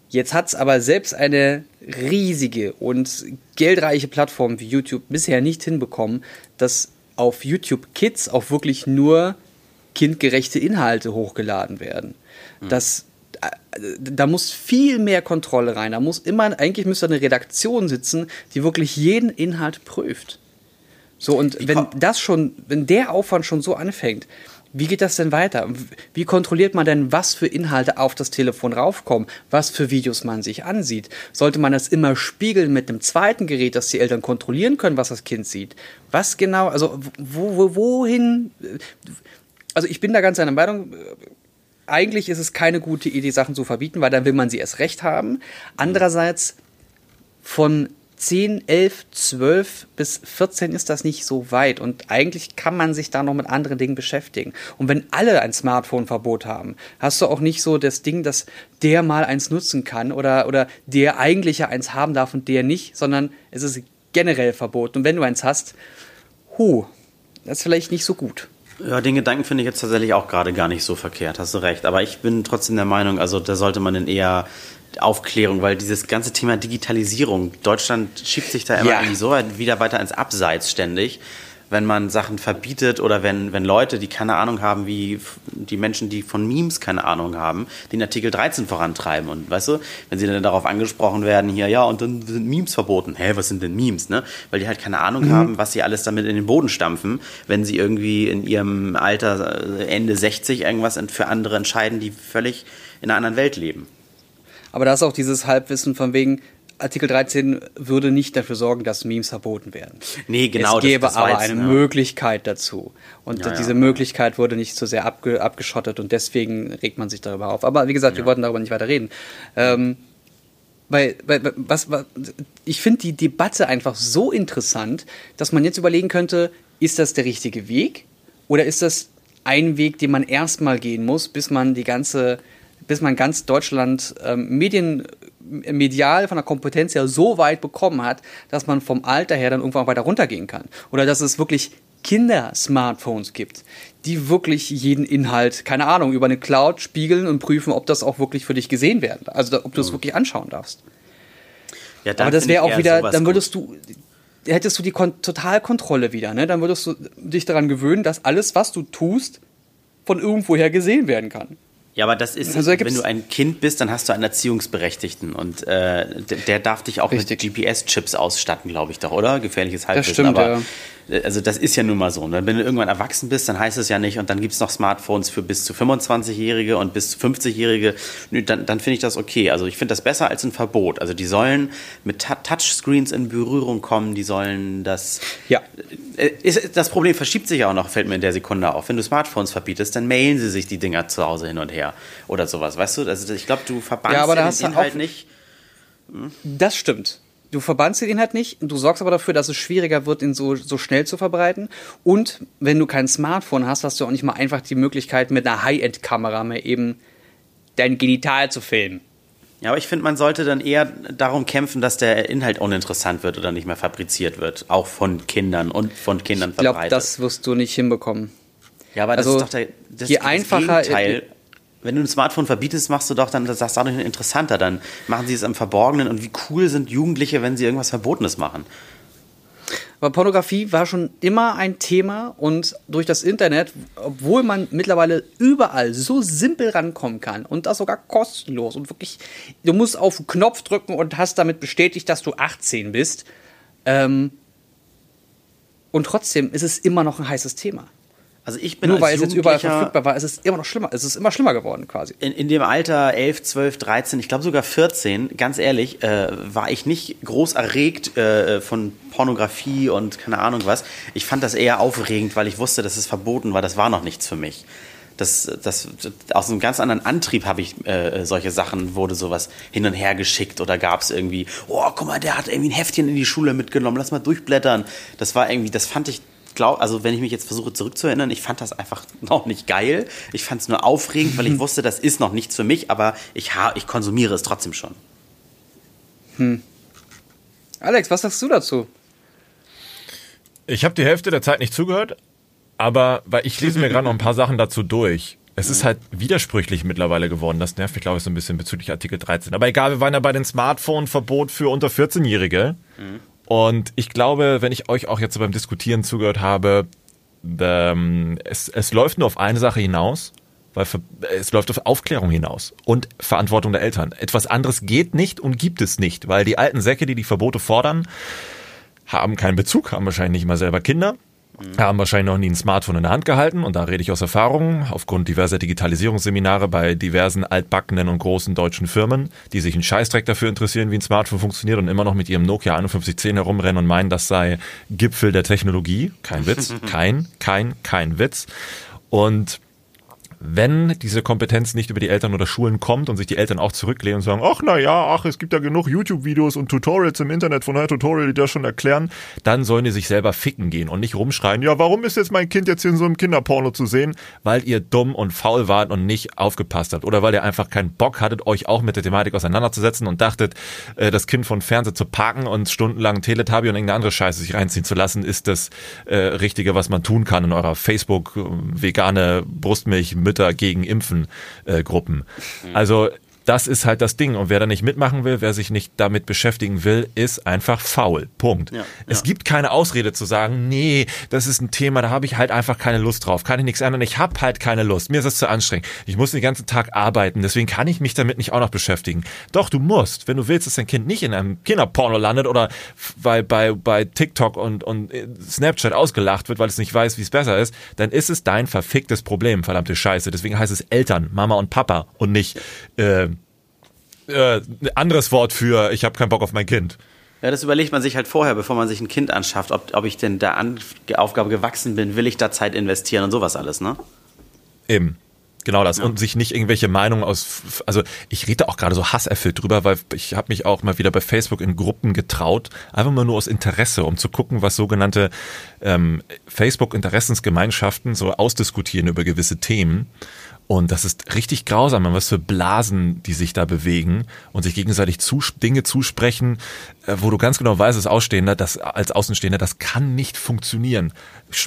Jetzt hat es aber selbst eine riesige und geldreiche Plattform wie YouTube bisher nicht hinbekommen, dass auf YouTube Kids auch wirklich nur kindgerechte Inhalte hochgeladen werden. Mhm. Da muss viel mehr Kontrolle rein. Da muss immer, eigentlich müsste eine Redaktion sitzen, die wirklich jeden Inhalt prüft. So, und wenn das schon, wenn der Aufwand schon so anfängt, wie geht das denn weiter? Wie kontrolliert man denn, was für Inhalte auf das Telefon raufkommen, was für Videos man sich ansieht? Sollte man das immer spiegeln mit einem zweiten Gerät, dass die Eltern kontrollieren können, was das Kind sieht? Was genau, also wo, wo, wohin? Also ich bin da ganz einer Meinung, eigentlich ist es keine gute Idee, Sachen zu verbieten, weil dann will man sie erst recht haben. Andererseits von 10, 11, 12 bis 14 ist das nicht so weit und eigentlich kann man sich da noch mit anderen Dingen beschäftigen. Und wenn alle ein Smartphone-Verbot haben, hast du auch nicht so das Ding, dass der mal eins nutzen kann oder, oder der eigentlich ja eins haben darf und der nicht, sondern es ist generell verboten. Und wenn du eins hast, hu, das ist vielleicht nicht so gut. Ja, den Gedanken finde ich jetzt tatsächlich auch gerade gar nicht so verkehrt, hast du recht. Aber ich bin trotzdem der Meinung, also da sollte man dann eher Aufklärung, weil dieses ganze Thema Digitalisierung, Deutschland schiebt sich da immer ja. so wieder weiter ins Abseits ständig wenn man Sachen verbietet oder wenn, wenn Leute, die keine Ahnung haben, wie die Menschen, die von Memes keine Ahnung haben, den Artikel 13 vorantreiben. Und weißt du, wenn sie dann darauf angesprochen werden, hier, ja, und dann sind Memes verboten. Hä, was sind denn Memes, ne? Weil die halt keine Ahnung mhm. haben, was sie alles damit in den Boden stampfen, wenn sie irgendwie in ihrem Alter äh, Ende 60 irgendwas für andere entscheiden, die völlig in einer anderen Welt leben. Aber da ist auch dieses Halbwissen von wegen, Artikel 13 würde nicht dafür sorgen, dass Memes verboten werden. Nee, genau. Es gäbe das, das aber eine ja. Möglichkeit dazu. Und ja, diese ja. Möglichkeit wurde nicht so sehr abge abgeschottet und deswegen regt man sich darüber auf. Aber wie gesagt, wir wollten darüber nicht weiter reden. Ähm, weil, weil was, was, ich finde die Debatte einfach so interessant, dass man jetzt überlegen könnte, ist das der richtige Weg oder ist das ein Weg, den man erstmal gehen muss, bis man die ganze, bis man ganz Deutschland ähm, Medien medial von der Kompetenz her so weit bekommen hat, dass man vom Alter her dann irgendwann weiter runtergehen kann. Oder dass es wirklich Kinder-Smartphones gibt, die wirklich jeden Inhalt, keine Ahnung, über eine Cloud spiegeln und prüfen, ob das auch wirklich für dich gesehen werden. Also ob du es mhm. wirklich anschauen darfst. Ja, Aber das wäre auch wieder, dann würdest gut. du, hättest du die Kon Totalkontrolle wieder, ne? Dann würdest du dich daran gewöhnen, dass alles, was du tust, von irgendwoher gesehen werden kann. Ja, aber das ist, also, wenn du ein Kind bist, dann hast du einen Erziehungsberechtigten und äh, der, der darf dich auch Richtig. mit GPS-Chips ausstatten, glaube ich doch, oder? Gefährliches Halbwissen. Das stimmt, aber ja also das ist ja nun mal so. Und ne? wenn du irgendwann erwachsen bist, dann heißt es ja nicht, und dann gibt es noch Smartphones für bis zu 25-Jährige und bis zu 50-Jährige, dann, dann finde ich das okay. Also ich finde das besser als ein Verbot. Also die sollen mit Touchscreens in Berührung kommen, die sollen das. Ja. Äh, ist, das Problem verschiebt sich ja auch noch, fällt mir in der Sekunde auf. Wenn du Smartphones verbietest, dann mailen sie sich die Dinger zu Hause hin und her oder sowas, weißt du? Also ich glaube, du verbannst ja, aber den Inhalt nicht. Hm? Das stimmt du verbannst den Inhalt nicht, du sorgst aber dafür, dass es schwieriger wird, ihn so, so schnell zu verbreiten. Und wenn du kein Smartphone hast, hast du auch nicht mal einfach die Möglichkeit, mit einer High-End-Kamera mal eben dein Genital zu filmen. Ja, aber ich finde, man sollte dann eher darum kämpfen, dass der Inhalt uninteressant wird oder nicht mehr fabriziert wird. Auch von Kindern und von Kindern ich glaub, verbreitet. Ich glaube, das wirst du nicht hinbekommen. Ja, aber das also, ist doch der das, je einfacher, Gegenteil. Wenn du ein Smartphone verbietest, machst du doch dann das dadurch interessanter. Dann machen sie es am Verborgenen. Und wie cool sind Jugendliche, wenn sie irgendwas Verbotenes machen? Aber Pornografie war schon immer ein Thema und durch das Internet, obwohl man mittlerweile überall so simpel rankommen kann und das sogar kostenlos und wirklich, du musst auf den Knopf drücken und hast damit bestätigt, dass du 18 bist. Ähm, und trotzdem ist es immer noch ein heißes Thema. Also ich bin Nur weil es jetzt überall verfügbar war, ist es immer noch schlimmer. Es ist immer schlimmer geworden quasi. In, in dem Alter 11, 12, 13, ich glaube sogar 14, ganz ehrlich, äh, war ich nicht groß erregt äh, von Pornografie und keine Ahnung was. Ich fand das eher aufregend, weil ich wusste, dass es verboten war. Das war noch nichts für mich. Das, das, aus einem ganz anderen Antrieb habe ich äh, solche Sachen, wurde sowas hin und her geschickt oder gab es irgendwie, oh, guck mal, der hat irgendwie ein Heftchen in die Schule mitgenommen, lass mal durchblättern. Das war irgendwie, das fand ich glaube, also wenn ich mich jetzt versuche zurückzuerinnern, ich fand das einfach noch nicht geil. Ich fand es nur aufregend, weil ich wusste, das ist noch nichts für mich, aber ich, ich konsumiere es trotzdem schon. Hm. Alex, was sagst du dazu? Ich habe die Hälfte der Zeit nicht zugehört, aber weil ich lese mir gerade noch ein paar Sachen dazu durch. Es ist halt widersprüchlich mittlerweile geworden. Das nervt mich, glaube ich, so ein bisschen bezüglich Artikel 13. Aber egal, wir waren ja bei dem Smartphone-Verbot für unter 14-Jährige. Mhm. Und ich glaube, wenn ich euch auch jetzt beim Diskutieren zugehört habe, ähm, es, es läuft nur auf eine Sache hinaus, weil es läuft auf Aufklärung hinaus und Verantwortung der Eltern. Etwas anderes geht nicht und gibt es nicht, weil die alten Säcke, die die Verbote fordern, haben keinen Bezug, haben wahrscheinlich nicht mal selber Kinder. Haben wahrscheinlich noch nie ein Smartphone in der Hand gehalten und da rede ich aus Erfahrung, aufgrund diverser Digitalisierungsseminare bei diversen altbackenen und großen deutschen Firmen, die sich einen Scheißdreck dafür interessieren, wie ein Smartphone funktioniert und immer noch mit ihrem Nokia 5110 herumrennen und meinen, das sei Gipfel der Technologie. Kein Witz, kein, kein, kein Witz. Und wenn diese Kompetenz nicht über die Eltern oder Schulen kommt und sich die Eltern auch zurücklehnen und sagen, ach na ja, ach, es gibt ja genug YouTube-Videos und Tutorials im Internet von der Tutorial, die das schon erklären, dann sollen die sich selber ficken gehen und nicht rumschreien, ja, warum ist jetzt mein Kind jetzt hier in so einem Kinderporno zu sehen? Weil ihr dumm und faul wart und nicht aufgepasst habt oder weil ihr einfach keinen Bock hattet, euch auch mit der Thematik auseinanderzusetzen und dachtet, äh, das Kind von Fernseher zu parken und stundenlang Teletubby und irgendeine andere Scheiße sich reinziehen zu lassen, ist das äh, Richtige, was man tun kann in eurer Facebook äh, Brustmilch Mütter gegen Impfen äh, Gruppen. Also das ist halt das Ding. Und wer da nicht mitmachen will, wer sich nicht damit beschäftigen will, ist einfach faul. Punkt. Ja, es ja. gibt keine Ausrede zu sagen, nee, das ist ein Thema, da habe ich halt einfach keine Lust drauf. Kann ich nichts ändern. Ich habe halt keine Lust. Mir ist das zu anstrengend. Ich muss den ganzen Tag arbeiten. Deswegen kann ich mich damit nicht auch noch beschäftigen. Doch, du musst. Wenn du willst, dass dein Kind nicht in einem Kinderporno landet oder bei, bei, bei TikTok und, und Snapchat ausgelacht wird, weil es nicht weiß, wie es besser ist, dann ist es dein verficktes Problem, verdammte Scheiße. Deswegen heißt es Eltern, Mama und Papa und nicht äh, äh, anderes Wort für ich habe keinen Bock auf mein Kind. Ja, das überlegt man sich halt vorher, bevor man sich ein Kind anschafft, ob, ob ich denn der An Aufgabe gewachsen bin, will ich da Zeit investieren und sowas alles, ne? Eben. Genau das. Ja. Und sich nicht irgendwelche Meinungen aus, also ich rede auch gerade so hasserfüllt drüber, weil ich habe mich auch mal wieder bei Facebook in Gruppen getraut, einfach mal nur aus Interesse, um zu gucken, was sogenannte ähm, Facebook-Interessensgemeinschaften so ausdiskutieren über gewisse Themen. Und das ist richtig grausam, was für Blasen, die sich da bewegen und sich gegenseitig zu, Dinge zusprechen, äh, wo du ganz genau weißt, als Ausstehender, das, als Außenstehender, das kann nicht funktionieren.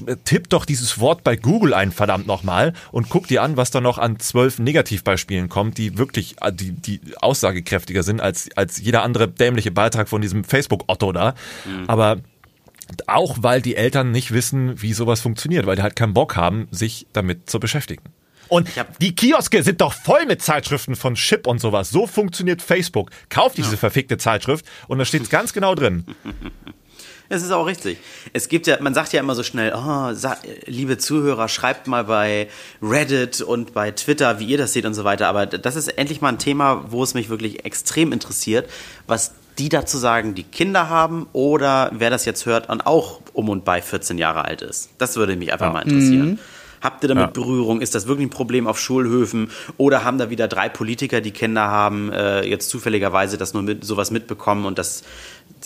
Äh, tipp doch dieses Wort bei Google ein, verdammt nochmal, und guck dir an, was da noch an zwölf Negativbeispielen kommt, die wirklich, äh, die, die aussagekräftiger sind als, als jeder andere dämliche Beitrag von diesem Facebook-Otto da. Mhm. Aber auch weil die Eltern nicht wissen, wie sowas funktioniert, weil die halt keinen Bock haben, sich damit zu beschäftigen. Und die Kioske sind doch voll mit Zeitschriften von Chip und sowas. So funktioniert Facebook. Kauf diese ja. verfickte Zeitschrift und da steht es ganz genau drin. Es ist auch richtig. Es gibt ja, man sagt ja immer so schnell, oh, liebe Zuhörer, schreibt mal bei Reddit und bei Twitter, wie ihr das seht und so weiter. Aber das ist endlich mal ein Thema, wo es mich wirklich extrem interessiert, was die dazu sagen, die Kinder haben oder wer das jetzt hört und auch um und bei 14 Jahre alt ist. Das würde mich einfach ja. mal interessieren. Mhm. Habt ihr damit ja. Berührung? Ist das wirklich ein Problem auf Schulhöfen? Oder haben da wieder drei Politiker, die Kinder haben, äh, jetzt zufälligerweise das nur mit, sowas mitbekommen und das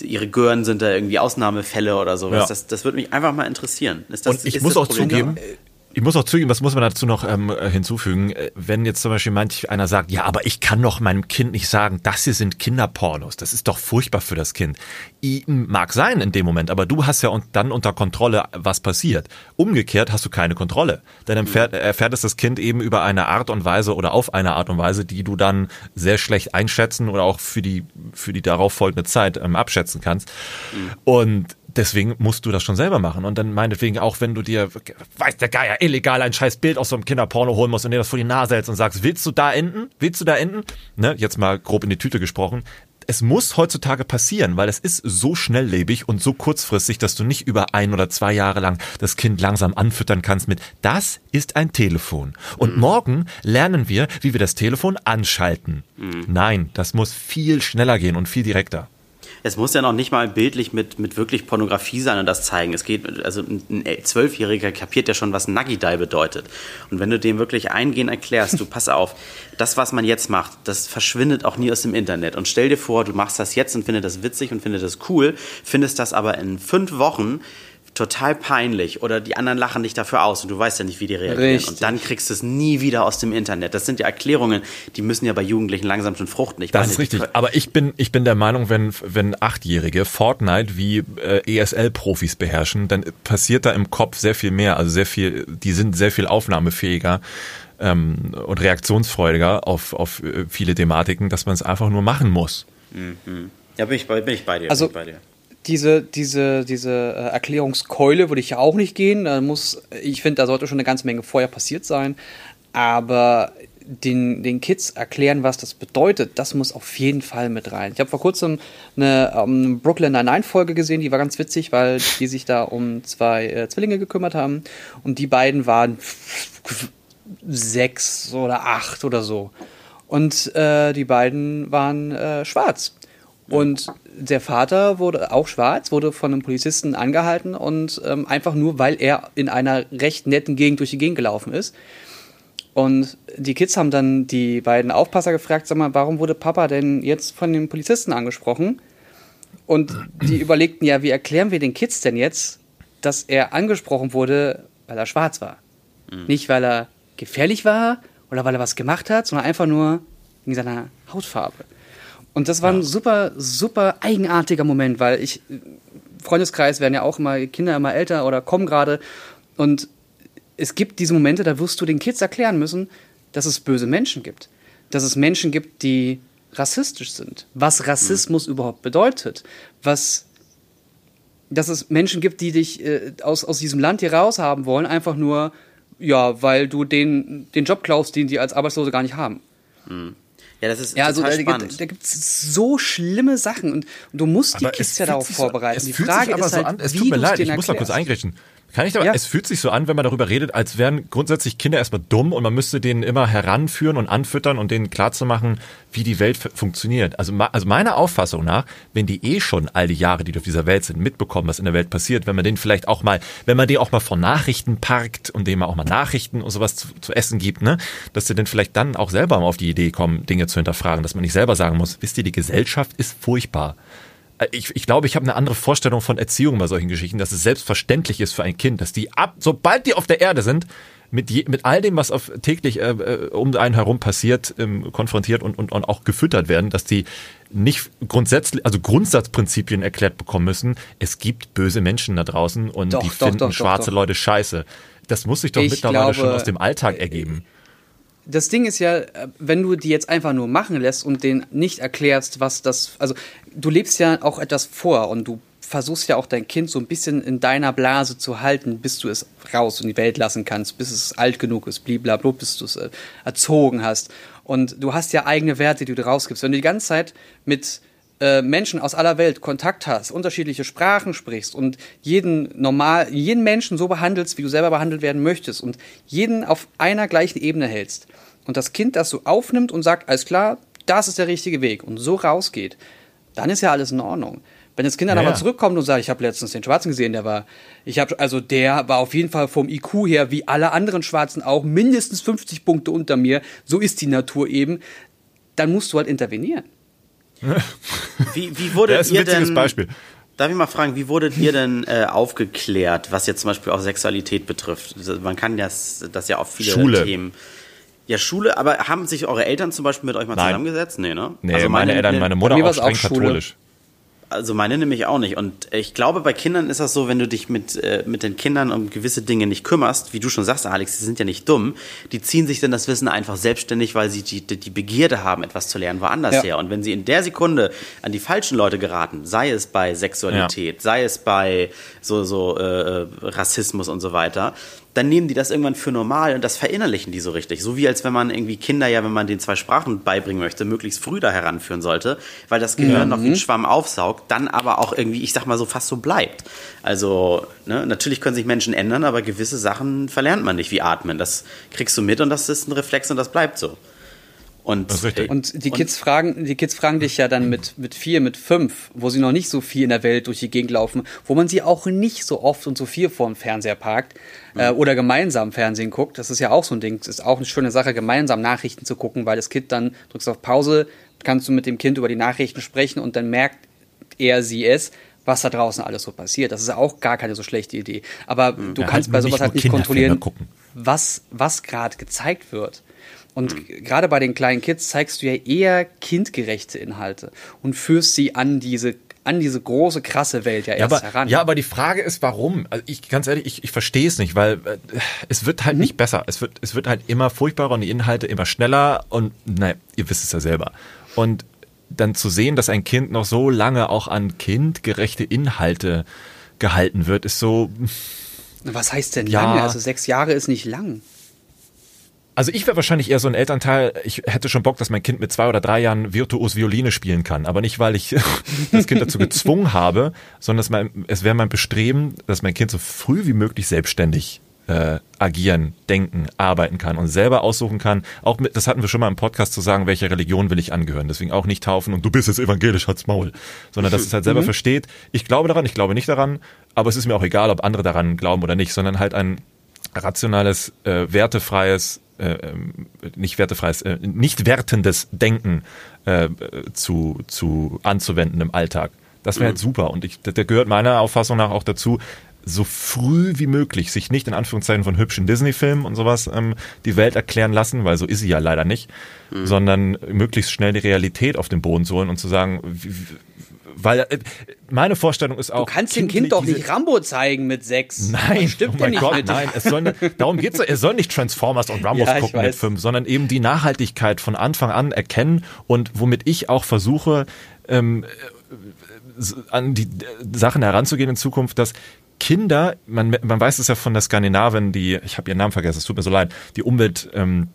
ihre Gören sind da irgendwie Ausnahmefälle oder sowas? Ja. Das, das würde mich einfach mal interessieren. und ich muss auch zugeben, ich muss auch zugeben, was muss man dazu noch ähm, hinzufügen? Äh, wenn jetzt zum Beispiel manch einer sagt, ja, aber ich kann doch meinem Kind nicht sagen, das hier sind Kinderpornos, das ist doch furchtbar für das Kind. I, mag sein in dem Moment, aber du hast ja dann unter Kontrolle, was passiert. Umgekehrt hast du keine Kontrolle. Dann erfährt, erfährt es das Kind eben über eine Art und Weise oder auf eine Art und Weise, die du dann sehr schlecht einschätzen oder auch für die, für die darauf folgende Zeit ähm, abschätzen kannst. Mhm. Und deswegen musst du das schon selber machen. Und dann meinetwegen auch, wenn du dir, weiß der Geier, illegal ein scheiß Bild aus so einem Kinderporno holen musst und dir das vor die Nase hältst und sagst, willst du da enden? Willst du da enden? Ne, jetzt mal grob in die Tüte gesprochen. Es muss heutzutage passieren, weil es ist so schnelllebig und so kurzfristig, dass du nicht über ein oder zwei Jahre lang das Kind langsam anfüttern kannst mit, das ist ein Telefon. Und mhm. morgen lernen wir, wie wir das Telefon anschalten. Mhm. Nein, das muss viel schneller gehen und viel direkter es muss ja noch nicht mal bildlich mit, mit wirklich Pornografie sein und das zeigen. Es geht, also ein Zwölfjähriger kapiert ja schon, was Nagidai bedeutet. Und wenn du dem wirklich eingehend erklärst, du pass auf, das, was man jetzt macht, das verschwindet auch nie aus dem Internet. Und stell dir vor, du machst das jetzt und findest das witzig und findest das cool, findest das aber in fünf Wochen total peinlich oder die anderen lachen dich dafür aus und du weißt ja nicht, wie die reagieren. Richtig. Und dann kriegst du es nie wieder aus dem Internet. Das sind ja Erklärungen, die müssen ja bei Jugendlichen langsam schon fruchten. Ich das meine, ist richtig. Aber ich bin, ich bin der Meinung, wenn, wenn Achtjährige Fortnite wie äh, ESL-Profis beherrschen, dann passiert da im Kopf sehr viel mehr. Also sehr viel, die sind sehr viel aufnahmefähiger ähm, und reaktionsfreudiger auf, auf äh, viele Thematiken, dass man es einfach nur machen muss. Mhm. Ja, bin ich, bei, bin ich bei dir. Also, bei dir diese, diese, diese äh, Erklärungskeule würde ich ja auch nicht gehen. Da muss, ich finde, da sollte schon eine ganze Menge vorher passiert sein. Aber den, den Kids erklären, was das bedeutet, das muss auf jeden Fall mit rein. Ich habe vor kurzem eine ähm, Brooklyn Nine-Nine-Folge gesehen, die war ganz witzig, weil die sich da um zwei äh, Zwillinge gekümmert haben. Und die beiden waren sechs oder acht oder so. Und äh, die beiden waren äh, schwarz. Und der Vater wurde auch schwarz, wurde von einem Polizisten angehalten und ähm, einfach nur, weil er in einer recht netten Gegend durch die Gegend gelaufen ist. Und die Kids haben dann die beiden Aufpasser gefragt, sag mal, warum wurde Papa denn jetzt von den Polizisten angesprochen? Und die überlegten ja, wie erklären wir den Kids denn jetzt, dass er angesprochen wurde, weil er schwarz war? Mhm. Nicht, weil er gefährlich war oder weil er was gemacht hat, sondern einfach nur wegen seiner Hautfarbe. Und das war ein super, super eigenartiger Moment, weil ich, Freundeskreis werden ja auch immer, Kinder immer älter oder kommen gerade. Und es gibt diese Momente, da wirst du den Kids erklären müssen, dass es böse Menschen gibt. Dass es Menschen gibt, die rassistisch sind. Was Rassismus mhm. überhaupt bedeutet. Was, dass es Menschen gibt, die dich äh, aus, aus diesem Land hier raushaben wollen, einfach nur, ja, weil du den, den Job klaust, den die als Arbeitslose gar nicht haben. Mhm. Ja, das ist ja, also total also, spannend. Da, da gibt es so schlimme Sachen und, und du musst aber die Kids ja darauf vorbereiten. So, die Frage ist halt, an, es tut mir leid, ich muss da kurz eingrätschen. Kann ich da, ja. es fühlt sich so an, wenn man darüber redet, als wären grundsätzlich Kinder erstmal dumm und man müsste denen immer heranführen und anfüttern und denen klarzumachen, wie die Welt funktioniert. Also, also meiner Auffassung nach, wenn die eh schon all die Jahre, die auf dieser Welt sind, mitbekommen, was in der Welt passiert, wenn man denen vielleicht auch mal, wenn man die auch mal vor Nachrichten parkt und denen auch mal Nachrichten und sowas zu, zu essen gibt, ne, dass sie dann vielleicht dann auch selber mal auf die Idee kommen, Dinge zu hinterfragen, dass man nicht selber sagen muss, wisst ihr, die Gesellschaft ist furchtbar. Äh, ich, ich glaube, ich habe eine andere Vorstellung von Erziehung bei solchen Geschichten, dass es selbstverständlich ist für ein Kind, dass die ab, sobald die auf der Erde sind, mit, je, mit all dem, was auf, täglich äh, äh, um einen herum passiert, ähm, konfrontiert und, und, und auch gefüttert werden, dass die nicht grundsätzlich, also Grundsatzprinzipien erklärt bekommen müssen. Es gibt böse Menschen da draußen und doch, die doch, finden doch, schwarze Leute scheiße. Das muss sich doch ich mittlerweile glaube, schon aus dem Alltag ergeben das Ding ist ja, wenn du die jetzt einfach nur machen lässt und denen nicht erklärst, was das, also du lebst ja auch etwas vor und du versuchst ja auch dein Kind so ein bisschen in deiner Blase zu halten, bis du es raus in die Welt lassen kannst, bis es alt genug ist, blablabla, bis du es äh, erzogen hast. Und du hast ja eigene Werte, die du rausgibst. Wenn du die ganze Zeit mit äh, Menschen aus aller Welt Kontakt hast, unterschiedliche Sprachen sprichst und jeden normal, jeden Menschen so behandelst, wie du selber behandelt werden möchtest und jeden auf einer gleichen Ebene hältst und das Kind das so aufnimmt und sagt, alles klar, das ist der richtige Weg und so rausgeht, dann ist ja alles in Ordnung. Wenn das Kind dann ja, aber zurückkommt und sagt, ich habe letztens den Schwarzen gesehen, der war, ich habe, also der war auf jeden Fall vom IQ her, wie alle anderen Schwarzen auch, mindestens 50 Punkte unter mir, so ist die Natur eben, dann musst du halt intervenieren. wie, wie wurde das ist ein witziges denn, Beispiel. Darf ich mal fragen, wie wurdet ihr denn äh, aufgeklärt, was jetzt zum Beispiel auch Sexualität betrifft? Man kann das, das ja auf viele Schule. Themen. Ja, Schule, aber haben sich eure Eltern zum Beispiel mit euch mal Nein. zusammengesetzt? Nee, ne? Nee, also meine, meine Eltern, meine Mutter mir auch auch streng Schule. katholisch. Also meine nämlich auch nicht. Und ich glaube, bei Kindern ist das so, wenn du dich mit, äh, mit den Kindern um gewisse Dinge nicht kümmerst, wie du schon sagst, Alex, die sind ja nicht dumm, die ziehen sich dann das Wissen einfach selbstständig, weil sie die, die, Begierde haben, etwas zu lernen, woanders Ja. her. Und wenn sie in der Sekunde an die falschen Leute geraten, sei es bei Sexualität, sei es bei so, so äh, Rassismus und so weiter, dann nehmen die das irgendwann für normal und das verinnerlichen die so richtig. So wie als wenn man irgendwie Kinder ja, wenn man den zwei Sprachen beibringen möchte, möglichst früh da heranführen sollte, weil das Gehirn noch wie ein Schwamm aufsaugt, dann aber auch irgendwie, ich sag mal so, fast so bleibt. Also, ne, natürlich können sich Menschen ändern, aber gewisse Sachen verlernt man nicht, wie atmen. Das kriegst du mit und das ist ein Reflex und das bleibt so. Und. Und die Kids fragen, die Kids fragen dich ja dann mit, mit vier, mit fünf, wo sie noch nicht so viel in der Welt durch die Gegend laufen, wo man sie auch nicht so oft und so viel vor dem Fernseher parkt äh, oder gemeinsam Fernsehen guckt. Das ist ja auch so ein Ding. Das ist auch eine schöne Sache, gemeinsam Nachrichten zu gucken, weil das Kind dann drückst auf Pause, kannst du mit dem Kind über die Nachrichten sprechen und dann merkt er, sie es, was da draußen alles so passiert. Das ist auch gar keine so schlechte Idee. Aber du Ja, kannst halt bei sowas nicht halt nicht Kinderfilme kontrollieren, gucken. was, was gerade gezeigt wird. Und gerade bei den kleinen Kids zeigst du ja eher kindgerechte Inhalte und führst sie an diese, an diese große, krasse Welt ja Ja erst aber, heran. ja, aber die Frage ist, warum? Also ich, ganz ehrlich, ich, ich verstehe es nicht, weil äh, es wird Mhm. halt nicht besser. Es wird, es wird halt immer furchtbarer und die Inhalte immer schneller und, naja, ihr wisst es ja selber. Und dann zu sehen, dass ein Kind noch so lange auch an kindgerechte Inhalte gehalten wird, ist so, Was heißt denn Ja. lange? Also sechs Jahre ist nicht lang. Also ich wäre wahrscheinlich eher so ein Elternteil, ich hätte schon Bock, dass mein Kind mit zwei oder drei Jahren virtuos Violine spielen kann. Aber nicht, weil ich das Kind dazu gezwungen habe, sondern mein, es wäre mein Bestreben, dass mein Kind so früh wie möglich selbstständig äh, agieren, denken, arbeiten kann und selber aussuchen kann. Auch mit, das hatten wir schon mal im Podcast zu sagen, welcher Religion will ich angehören. Deswegen auch nicht taufen und du bist jetzt evangelisch, halt's Maul. Sondern dass es halt selber versteht, ich glaube daran, ich glaube nicht daran, aber es ist mir auch egal, ob andere daran glauben oder nicht, sondern halt ein rationales, äh, wertefreies, äh, ähm, nicht wertefreies, äh, nicht wertendes Denken äh, zu, zu anzuwenden im Alltag. Das wäre halt super. Und ich, da gehört meiner Auffassung nach auch dazu, so früh wie möglich sich nicht in Anführungszeichen von hübschen Disney-Filmen und sowas ähm, die Welt erklären lassen, weil so ist sie ja leider nicht, sondern möglichst schnell die Realität auf den Boden zu holen und zu sagen, wie, wie- weil äh, meine Vorstellung ist auch. Du kannst dem Kind doch nicht Rambo zeigen mit sechs. Nein, Das stimmt oh mein nicht Gott, mit. nein. Es soll, ne- darum geht's. Er soll nicht Transformers und Rambos Ja, gucken mit fünf, sondern eben die Nachhaltigkeit von Anfang an erkennen und womit ich auch versuche, ähm, äh, an die äh, Sachen heranzugehen in Zukunft, dass Kinder, man, man weiß es ja von der Skandinavin, die, ich habe ihren Namen vergessen, es tut mir so leid, die Umwelt, ähm,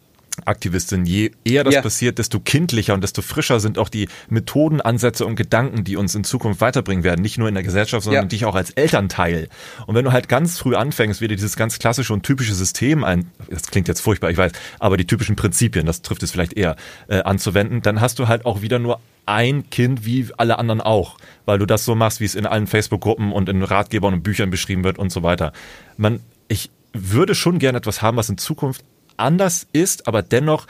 Aktivistin, je eher das Ja. passiert, desto kindlicher und desto frischer sind auch die Methoden, Ansätze und Gedanken, die uns in Zukunft weiterbringen werden. Nicht nur in der Gesellschaft, sondern Ja. dich auch als Elternteil. Und wenn du halt ganz früh anfängst, wieder dieses ganz klassische und typische System ein, das klingt jetzt furchtbar, ich weiß, aber die typischen Prinzipien, das trifft es vielleicht eher, äh, anzuwenden, dann hast du halt auch wieder nur ein Kind wie alle anderen auch, weil du das so machst, wie es in allen Facebook-Gruppen und in Ratgebern und Büchern beschrieben wird und so weiter. Man, ich würde schon gerne etwas haben, was in Zukunft anders ist, aber dennoch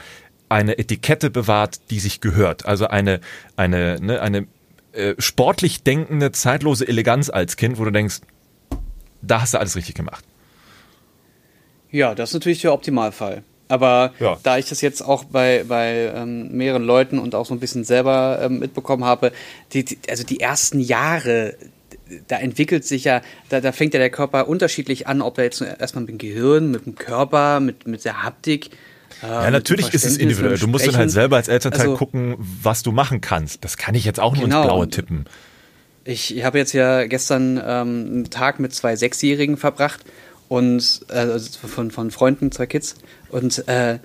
eine Etikette bewahrt, die sich gehört. Also eine, eine, ne, eine äh, sportlich denkende, zeitlose Eleganz als Kind, wo du denkst, da hast du alles richtig gemacht. Ja, das ist natürlich der Optimalfall. Aber Ja. da ich das jetzt auch bei, bei ähm, mehreren Leuten und auch so ein bisschen selber ähm, mitbekommen habe, die, die, also die ersten Jahre, da entwickelt sich ja, da, da fängt ja der Körper unterschiedlich an, ob er jetzt erstmal mit dem Gehirn, mit dem Körper, mit, mit der Haptik. äh, Ja, natürlich ist es individuell. Du musst dann halt selber als Elternteil Also- gucken, was du machen kannst. Das kann ich jetzt auch nur Genau. ins Blaue tippen. Ich, habe jetzt ja gestern ähm, einen Tag mit zwei Sechsjährigen verbracht und äh, also von, von Freunden, zwei Kids. Und äh,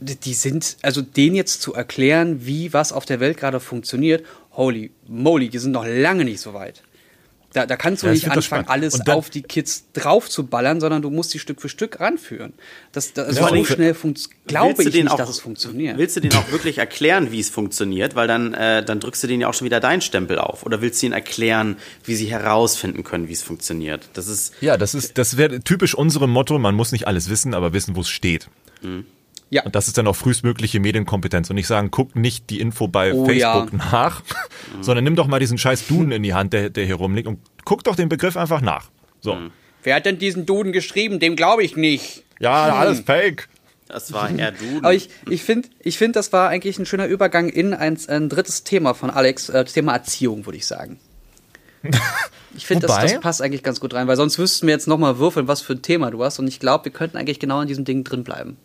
die sind, also denen jetzt zu erklären, wie was auf der Welt gerade funktioniert, holy moly, die sind noch lange nicht so weit. Da, da kannst du Ja, ich nicht anfangen, alles dann- auf die Kids drauf zu ballern, sondern du musst die Stück für Stück ranführen. Das, das, vor so schnell glaube Willst du ich denen nicht, auch- dass es funktioniert. Willst du denen auch wirklich erklären, wie es funktioniert? Weil dann, äh, dann drückst du denen ja auch schon wieder deinen Stempel auf. Oder willst du ihnen erklären, wie sie herausfinden können, wie es funktioniert? Das ist, Ja, das ist, das wäre typisch unserem Motto. Man muss nicht alles wissen, aber wissen, wo es steht. Ja. Und das ist dann auch frühestmögliche Medienkompetenz. Und nicht sagen, guck nicht die Info bei oh, Facebook ja. nach, sondern nimm doch mal diesen scheiß Duden in die Hand, der, der hier rumliegt, und guck doch den Begriff einfach nach. So. Mhm. Wer hat denn diesen Duden geschrieben? Dem glaube ich nicht. Ja, hm. alles fake. Das war eher Duden. Aber ich, ich finde, ich find, das war eigentlich ein schöner Übergang in ein, ein drittes Thema von Alex, äh, Thema Erziehung, würde ich sagen. Ich finde, das, das, passt eigentlich ganz gut rein, weil sonst wüssten wir jetzt nochmal würfeln, was für ein Thema du hast. Und ich glaube, wir könnten eigentlich genau in diesem Ding drin bleiben.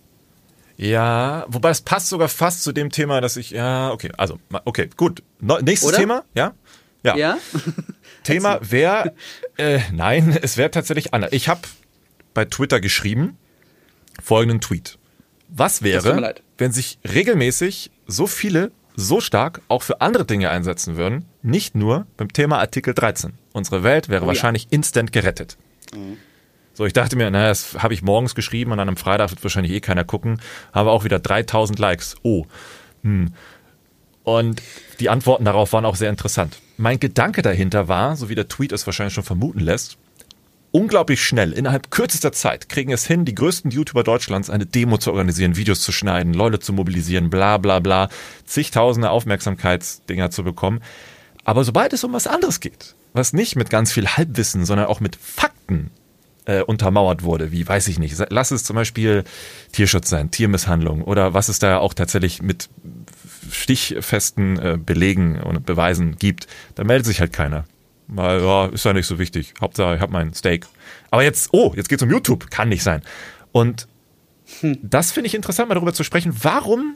Ja, wobei es passt sogar fast zu dem Thema, dass ich, ja, okay, also, okay, gut. nächstes Oder? Thema, ja? Ja. ja? Thema wäre, äh, nein, es wäre tatsächlich anders. Ich habe bei Twitter geschrieben folgenden Tweet. Was wäre, wenn sich regelmäßig so viele so stark auch für andere Dinge einsetzen würden, nicht nur beim Thema Artikel 13. Unsere Welt wäre oh, wahrscheinlich ja. instant gerettet. Mhm. So, ich dachte mir, naja, das habe ich morgens geschrieben und dann am Freitag wird wahrscheinlich eh keiner gucken, habe auch wieder 3000 Likes. Oh. Hm. Und die Antworten darauf waren auch sehr interessant. Mein Gedanke dahinter war, so wie der Tweet es wahrscheinlich schon vermuten lässt, unglaublich schnell, innerhalb kürzester Zeit, kriegen es hin, die größten YouTuber Deutschlands eine Demo zu organisieren, Videos zu schneiden, Leute zu mobilisieren, bla bla bla, zigtausende Aufmerksamkeitsdinger zu bekommen. Aber sobald es um was anderes geht, was nicht mit ganz viel Halbwissen, sondern auch mit Fakten äh, untermauert wurde, wie weiß ich nicht, lass es zum Beispiel Tierschutz sein, Tiermisshandlung oder was es da auch tatsächlich mit stichfesten äh, Belegen und Beweisen gibt, da meldet sich halt keiner. Weil, ja, ist ja nicht so wichtig. Hauptsache, ich habe mein Steak. Aber jetzt, oh, jetzt geht's um YouTube. Kann nicht sein. Und hm. das finde ich interessant, mal darüber zu sprechen. Warum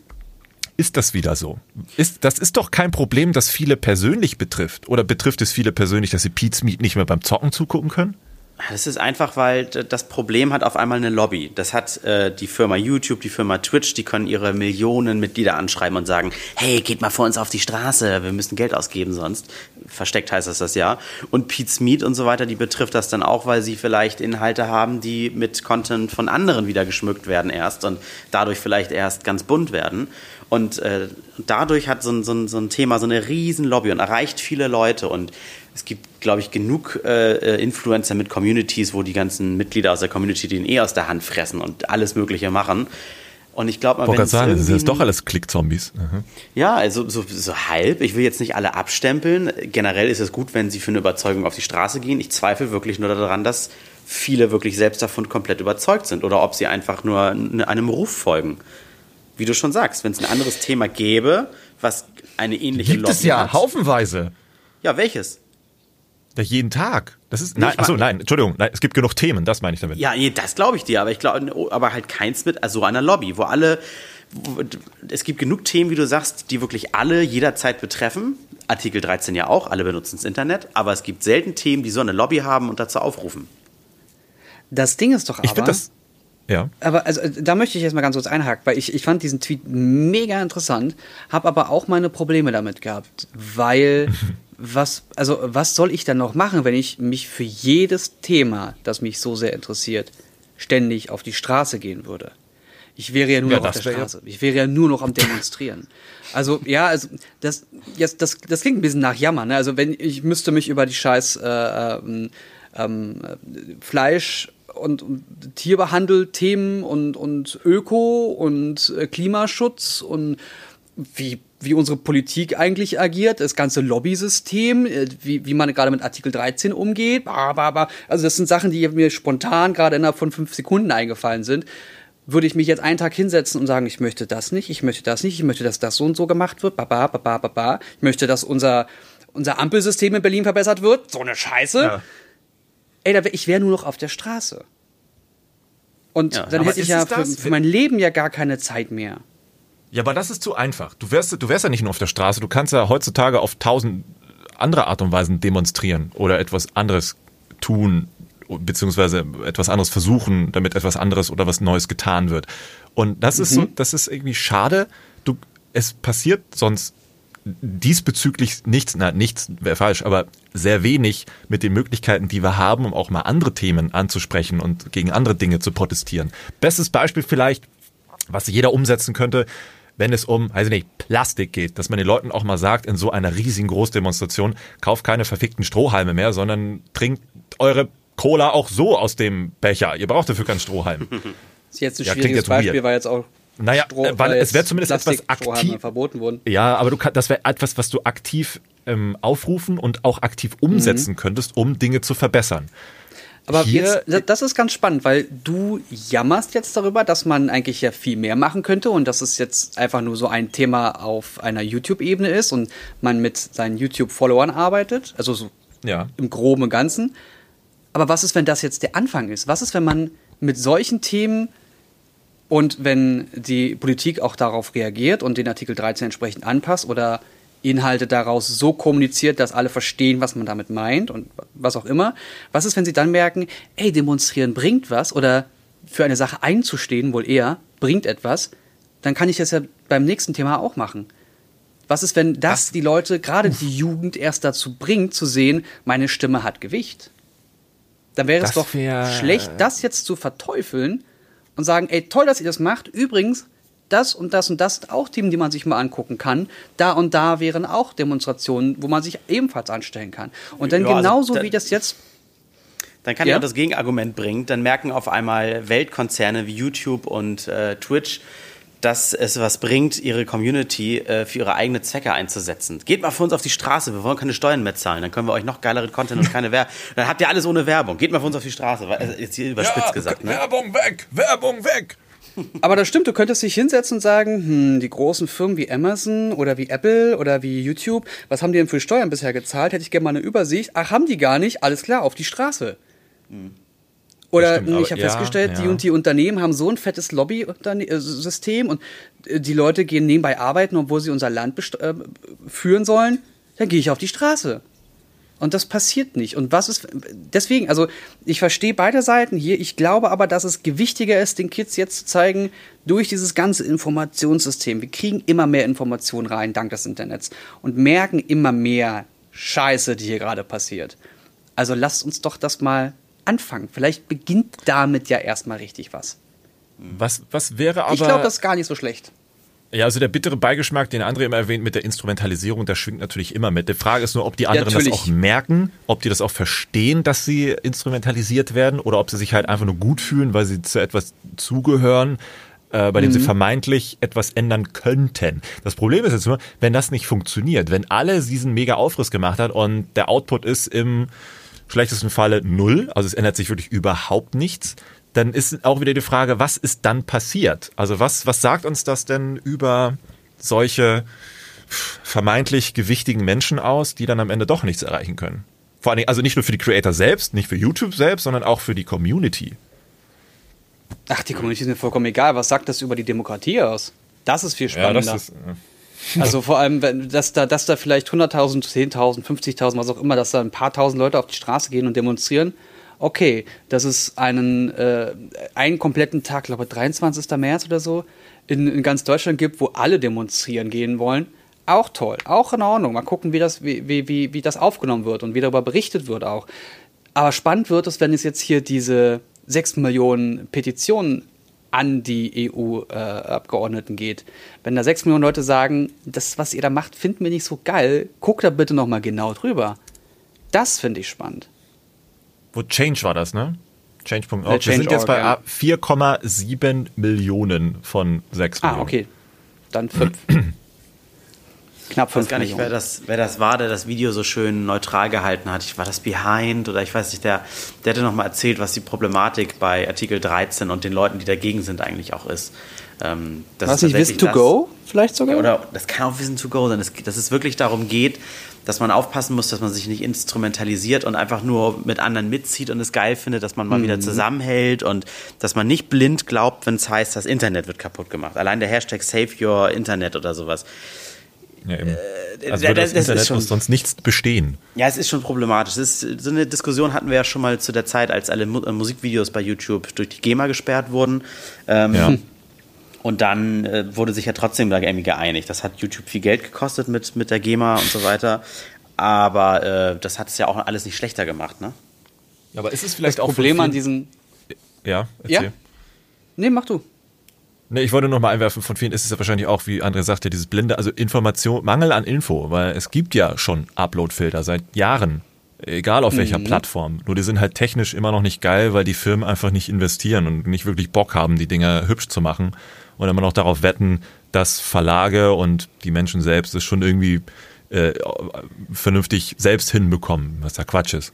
ist das wieder so? Ist, das ist doch kein Problem, das viele persönlich betrifft. Oder betrifft es viele persönlich, dass sie Pete's Meat nicht mehr beim Zocken zugucken können? Das ist einfach, weil das Problem hat auf einmal eine Lobby. Das hat äh, die Firma YouTube, die Firma Twitch, die können ihre Millionen Mitglieder anschreiben und sagen, hey, geht mal vor uns auf die Straße, wir müssen Geld ausgeben sonst. Versteckt heißt das das ja. Und Pete's Meat und so weiter, die betrifft das dann auch, weil sie vielleicht Inhalte haben, die mit Content von anderen wieder geschmückt werden erst und dadurch vielleicht erst ganz bunt werden. Und äh, dadurch hat so ein, so, ein, so ein Thema so eine riesen Lobby und erreicht viele Leute und es gibt, glaube ich, genug äh, Influencer mit Communities, wo die ganzen Mitglieder aus der Community den eh aus der Hand fressen und alles Mögliche machen. Und ich glaube mal, wenn sagen, das sind jetzt doch alles Klick-Zombies. Mhm. Ja, also so, so halb. Ich will jetzt nicht alle abstempeln. Generell ist es gut, wenn sie für eine Überzeugung auf die Straße gehen. Ich zweifle wirklich nur daran, dass viele wirklich selbst davon komplett überzeugt sind oder ob sie einfach nur einem Ruf folgen. Wie du schon sagst, wenn es ein anderes Thema gäbe, was eine ähnliche Gibt Lobby es ja hat. haufenweise. Ja, welches? Ja, jeden Tag. Das ist nein, achso, nein, Entschuldigung, nein, es gibt genug Themen, das meine ich damit. Ja, nee, das glaube ich dir, aber ich glaube, aber halt keins mit also einer Lobby, wo alle, wo, es gibt genug Themen, wie du sagst, die wirklich alle jederzeit betreffen. Artikel 13 ja auch, alle benutzen das Internet, aber es gibt selten Themen, die so eine Lobby haben und dazu aufrufen. Das Ding ist doch aber. Ich finde das. Ja. Aber also, da möchte ich jetzt mal ganz kurz einhaken, weil ich, ich fand diesen Tweet mega interessant, habe aber auch meine Probleme damit gehabt, weil was, also was soll ich dann noch machen, wenn ich mich für jedes Thema, das mich so sehr interessiert, ständig auf die Straße gehen würde? Ich wäre ja nur ja, noch auf der Straße. Ja. Ich wäre ja nur noch am Demonstrieren. Also ja, also das, jetzt, das, das klingt ein bisschen nach Jammern. Ne? Also wenn ich müsste mich über die Scheiß äh, ähm, ähm, Fleisch und, und Tierbehandel-Themen und, und Öko und äh, Klimaschutz und wie wie unsere Politik eigentlich agiert, das ganze Lobby-System, äh, wie, wie man gerade mit Artikel 13 umgeht. Also das sind Sachen, die mir spontan gerade innerhalb von fünf Sekunden eingefallen sind. Würde ich mich jetzt einen Tag hinsetzen und sagen, ich möchte das nicht, ich möchte das nicht, ich möchte, dass das so und so gemacht wird, baba, baba, baba. Ich möchte, dass unser, unser Ampelsystem in Berlin verbessert wird. So eine Scheiße. Ja. Ey, ich wäre nur noch auf der Straße. Und ja, dann hätte ich ja für, für mein Leben ja gar keine Zeit mehr. Ja, aber das ist zu einfach. Du wärst, du wärst ja nicht nur auf der Straße, du kannst ja heutzutage auf tausend andere Art und Weisen demonstrieren oder etwas anderes tun, beziehungsweise etwas anderes versuchen, damit etwas anderes oder was Neues getan wird. Und das mhm. ist so, mhm. das ist irgendwie schade. Du, es passiert sonst diesbezüglich nichts, na, nichts wäre falsch, aber sehr wenig mit den Möglichkeiten, die wir haben, um auch mal andere Themen anzusprechen und gegen andere Dinge zu protestieren. Bestes Beispiel vielleicht, was jeder umsetzen könnte, wenn es um, ich nicht, Plastik geht, dass man den Leuten auch mal sagt, in so einer riesigen Großdemonstration, kauft keine verfickten Strohhalme mehr, sondern trinkt eure Cola auch so aus dem Becher. Ihr braucht dafür keinen Strohhalm. Das ist jetzt ein ja, schwieriges Beispiel, weird. weil jetzt auch Naja, Stroh- weil weil es wäre zumindest etwas Plastikstrohhalme aktiv. verboten wurden. Ja, aber du kann, das wäre etwas, was du aktiv ähm, aufrufen und auch aktiv umsetzen Mhm. könntest, um Dinge zu verbessern. Aber Hier- jetzt, das ist ganz spannend, weil du jammerst jetzt darüber, dass man eigentlich ja viel mehr machen könnte und dass es jetzt einfach nur so ein Thema auf einer YouTube-Ebene ist und man mit seinen YouTube-Followern arbeitet, also so Ja. im Groben und Ganzen. Aber was ist, wenn das jetzt der Anfang ist? Was ist, wenn man mit solchen Themen und wenn die Politik auch darauf reagiert und den Artikel 13 entsprechend anpasst oder Inhalte daraus so kommuniziert, dass alle verstehen, was man damit meint und was auch immer. Was ist, wenn sie dann merken, ey, demonstrieren bringt was oder für eine Sache einzustehen wohl eher bringt etwas, dann kann ich das ja beim nächsten Thema auch machen. Was ist, wenn das die Leute, gerade die Jugend, erst dazu bringt, zu sehen, meine Stimme hat Gewicht? Dann wäre es Das doch wär- schlecht, das jetzt zu verteufeln und sagen, ey, toll, dass ihr das macht. Übrigens, das und das und das sind auch Themen, die man sich mal angucken kann. Da und da wären auch Demonstrationen, wo man sich ebenfalls anstellen kann. Und dann Ja, also genauso da- wie das jetzt Dann kann Ja? ich auch das Gegenargument bringen. Dann merken auf einmal Weltkonzerne wie YouTube und äh, Twitch, dass es was bringt, ihre Community äh, für ihre eigene Zwecke einzusetzen. Geht mal für uns auf die Straße, wir wollen keine Steuern mehr zahlen, dann können wir euch noch geileren Content und keine Werbung. Dann habt ihr alles ohne Werbung. Geht mal für uns auf die Straße. Also Jetzt hier überspitzt gesagt, ne? Werbung weg, Werbung weg. Aber das stimmt, du könntest dich hinsetzen und sagen, hm, die großen Firmen wie Amazon oder wie Apple oder wie YouTube, was haben die denn für Steuern bisher gezahlt? Hätte ich gerne mal eine Übersicht. Ach, haben die gar nicht? Alles klar, auf die Straße. Oder stimmt, hm, ich habe ja, festgestellt, die ja. und die Unternehmen haben so ein fettes Lobby-System und äh, die Leute gehen nebenbei arbeiten, obwohl sie unser Land äh, führen sollen. Dann gehe ich auf die Straße. Und das passiert nicht. Und was ist, deswegen, also ich verstehe beide Seiten hier. Ich glaube aber, dass es gewichtiger ist, den Kids jetzt zu zeigen, durch dieses ganze Informationssystem. Wir kriegen immer mehr Informationen rein, dank des Internets. Und merken immer mehr Scheiße, die hier gerade passiert. Also lasst uns doch das mal anfangen. Vielleicht beginnt damit ja erstmal richtig was. Was, was wäre aber. ich glaube, das ist gar nicht so schlecht. Ja, also der bittere Beigeschmack, den André immer erwähnt mit der Instrumentalisierung, der schwingt natürlich immer mit. Die Frage ist nur, ob die anderen das natürlich. auch merken, ob die das auch verstehen, dass sie instrumentalisiert werden oder ob sie sich halt einfach nur gut fühlen, weil sie zu etwas zugehören, äh, bei dem sie vermeintlich etwas ändern könnten. Das Problem ist jetzt nur, wenn das nicht funktioniert, wenn alle diesen mega Aufriss gemacht hat und der Output ist im schlechtesten Falle null, also es ändert sich wirklich überhaupt nichts, dann ist auch wieder die Frage, was ist dann passiert? Also was, was sagt uns das denn über solche vermeintlich gewichtigen Menschen aus, die dann am Ende doch nichts erreichen können? Vor allen Dingen, also nicht nur für die Creator selbst, nicht für YouTube selbst, sondern auch für die Community. Ach, die Community ist mir vollkommen egal. Was sagt das über die Demokratie aus? Das ist viel spannender. äh, Also vor allem, wenn, dass da, dass da vielleicht 100.000, 10.000, 50.000, was auch immer, dass da ein paar tausend Leute auf die Straße gehen und demonstrieren. Okay, dass es einen, äh, einen kompletten Tag, glaube ich, 23. März oder so, in, in ganz Deutschland gibt, wo alle demonstrieren gehen wollen. Auch toll, auch in Ordnung. Mal gucken, wie das, wie, wie, wie, das aufgenommen wird und wie darüber berichtet wird auch. Aber spannend wird es, wenn es jetzt hier diese 6 Millionen Petitionen an die EU-Abgeordneten geht. Wenn da 6 Millionen Leute sagen, das, was ihr da macht, finden wir nicht so geil, guckt da bitte noch mal genau drüber. Das finde ich spannend. Wo Change war das, ne? Change.org. Äh, Wir sind jetzt bei ja. 4,7 Millionen von 6 Ah, Millionen. okay. Dann 5. Knapp Ich weiß 5 gar nicht, wer Millionen. das, wer das war, der das Video so schön neutral gehalten hat. Ich war das Behind oder ich weiß nicht, der, der hatte nochmal erzählt, was die Problematik bei Artikel 13 und den Leuten, die dagegen sind, eigentlich auch ist. Ähm, das Was ist nicht, Wissen to das- go? Vielleicht sogar? Oder das kann auch Wissen to go sein, dass, dass es wirklich darum geht, dass man aufpassen muss, dass man sich nicht instrumentalisiert und einfach nur mit anderen mitzieht und es geil findet, dass man mal Mhm. wieder zusammenhält und dass man nicht blind glaubt, wenn es heißt, das Internet wird kaputt gemacht. Allein der Hashtag Save Your Internet oder sowas. Ja, eben. Äh, Also würde das, das Internet schon- aus sonst nichts bestehen. Ja, es ist schon problematisch. Ist, so eine Diskussion hatten wir ja schon mal zu der Zeit, als alle Mu äh, Musikvideos bei YouTube durch die GEMA gesperrt wurden. Ähm, Ja. Und dann äh, wurde sich ja trotzdem da irgendwie geeinigt. Das hat YouTube viel Geld gekostet mit, mit der GEMA und so weiter. Aber äh, das hat es ja auch alles nicht schlechter gemacht, ne? Aber ist es Das vielleicht auch Problem an diesen. Ja, Ja? erzähl. Nee, mach du. Nee, ich wollte nur mal einwerfen, von vielen ist es ja wahrscheinlich auch, wie André sagte, dieses blinde, also Information, Mangel an Info, weil es gibt ja schon Upload-Filter seit Jahren, egal auf welcher Plattform. Nur die sind halt technisch immer noch nicht geil, weil die Firmen einfach nicht investieren und nicht wirklich Bock haben, die Dinger hübsch zu machen und immer noch darauf wetten, dass Verlage und die Menschen selbst es schon irgendwie äh, vernünftig selbst hinbekommen, was da Quatsch ist.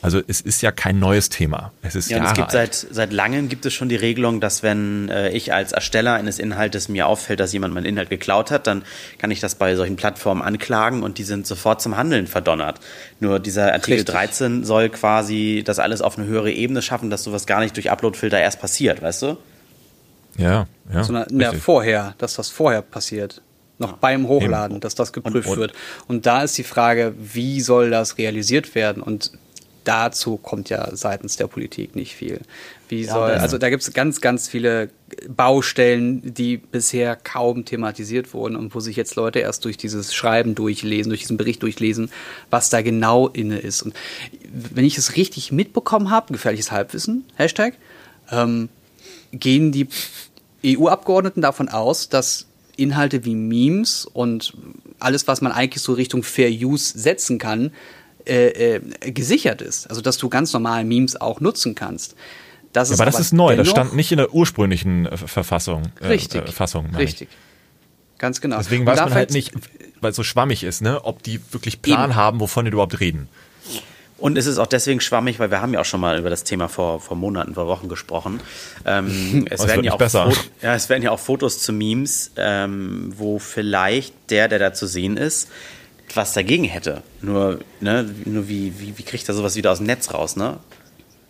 Also es ist ja kein neues Thema. Es ist ja, Jahre es gibt alt. seit, seit langem gibt es schon die Regelung, dass wenn äh, ich als Ersteller eines Inhaltes mir auffällt, dass jemand meinen Inhalt geklaut hat, dann kann ich das bei solchen Plattformen anklagen und die sind sofort zum Handeln verdonnert. Nur dieser Artikel Richtig. 13 soll quasi das alles auf eine höhere Ebene schaffen, dass sowas gar nicht durch Uploadfilter erst passiert, weißt du? Ja, ja. sondern ja, richtig. vorher, dass das vorher passiert. Noch beim Hochladen, dass das geprüft Und- und- wird. Und da ist die Frage, wie soll das realisiert werden? Und dazu kommt ja seitens der Politik nicht viel. Wie soll, also da gibt es ganz, ganz viele Baustellen, die bisher kaum thematisiert wurden und wo sich jetzt Leute erst durch dieses Schreiben durchlesen, durch diesen Bericht durchlesen, was da genau inne ist. Und wenn ich es richtig mitbekommen habe, gefährliches Halbwissen, Hashtag, ähm, gehen die EU-Abgeordneten davon aus, dass Inhalte wie Memes und alles, was man eigentlich so Richtung Fair Use setzen kann, äh, äh, gesichert ist. Also, dass du ganz normal Memes auch nutzen kannst. Das Ja, aber das ist neu, das stand nicht in der ursprünglichen äh, Verfassung. Äh, Richtig. Äh, Fassung, ich. Richtig. Ganz genau. Deswegen weiß man halt nicht, weil es so schwammig ist, ne, ob die wirklich Plan Eben. haben, wovon die überhaupt reden. Und es ist auch deswegen schwammig, weil wir haben ja auch schon mal über das Thema vor, vor Monaten, vor Wochen gesprochen. Ähm, es, werden ja auch ja, es werden ja auch Fotos zu Memes, ähm, wo vielleicht der, der da zu sehen ist, was dagegen hätte. Nur, ne, nur wie, wie, wie kriegt er sowas wieder aus dem Netz raus, ne?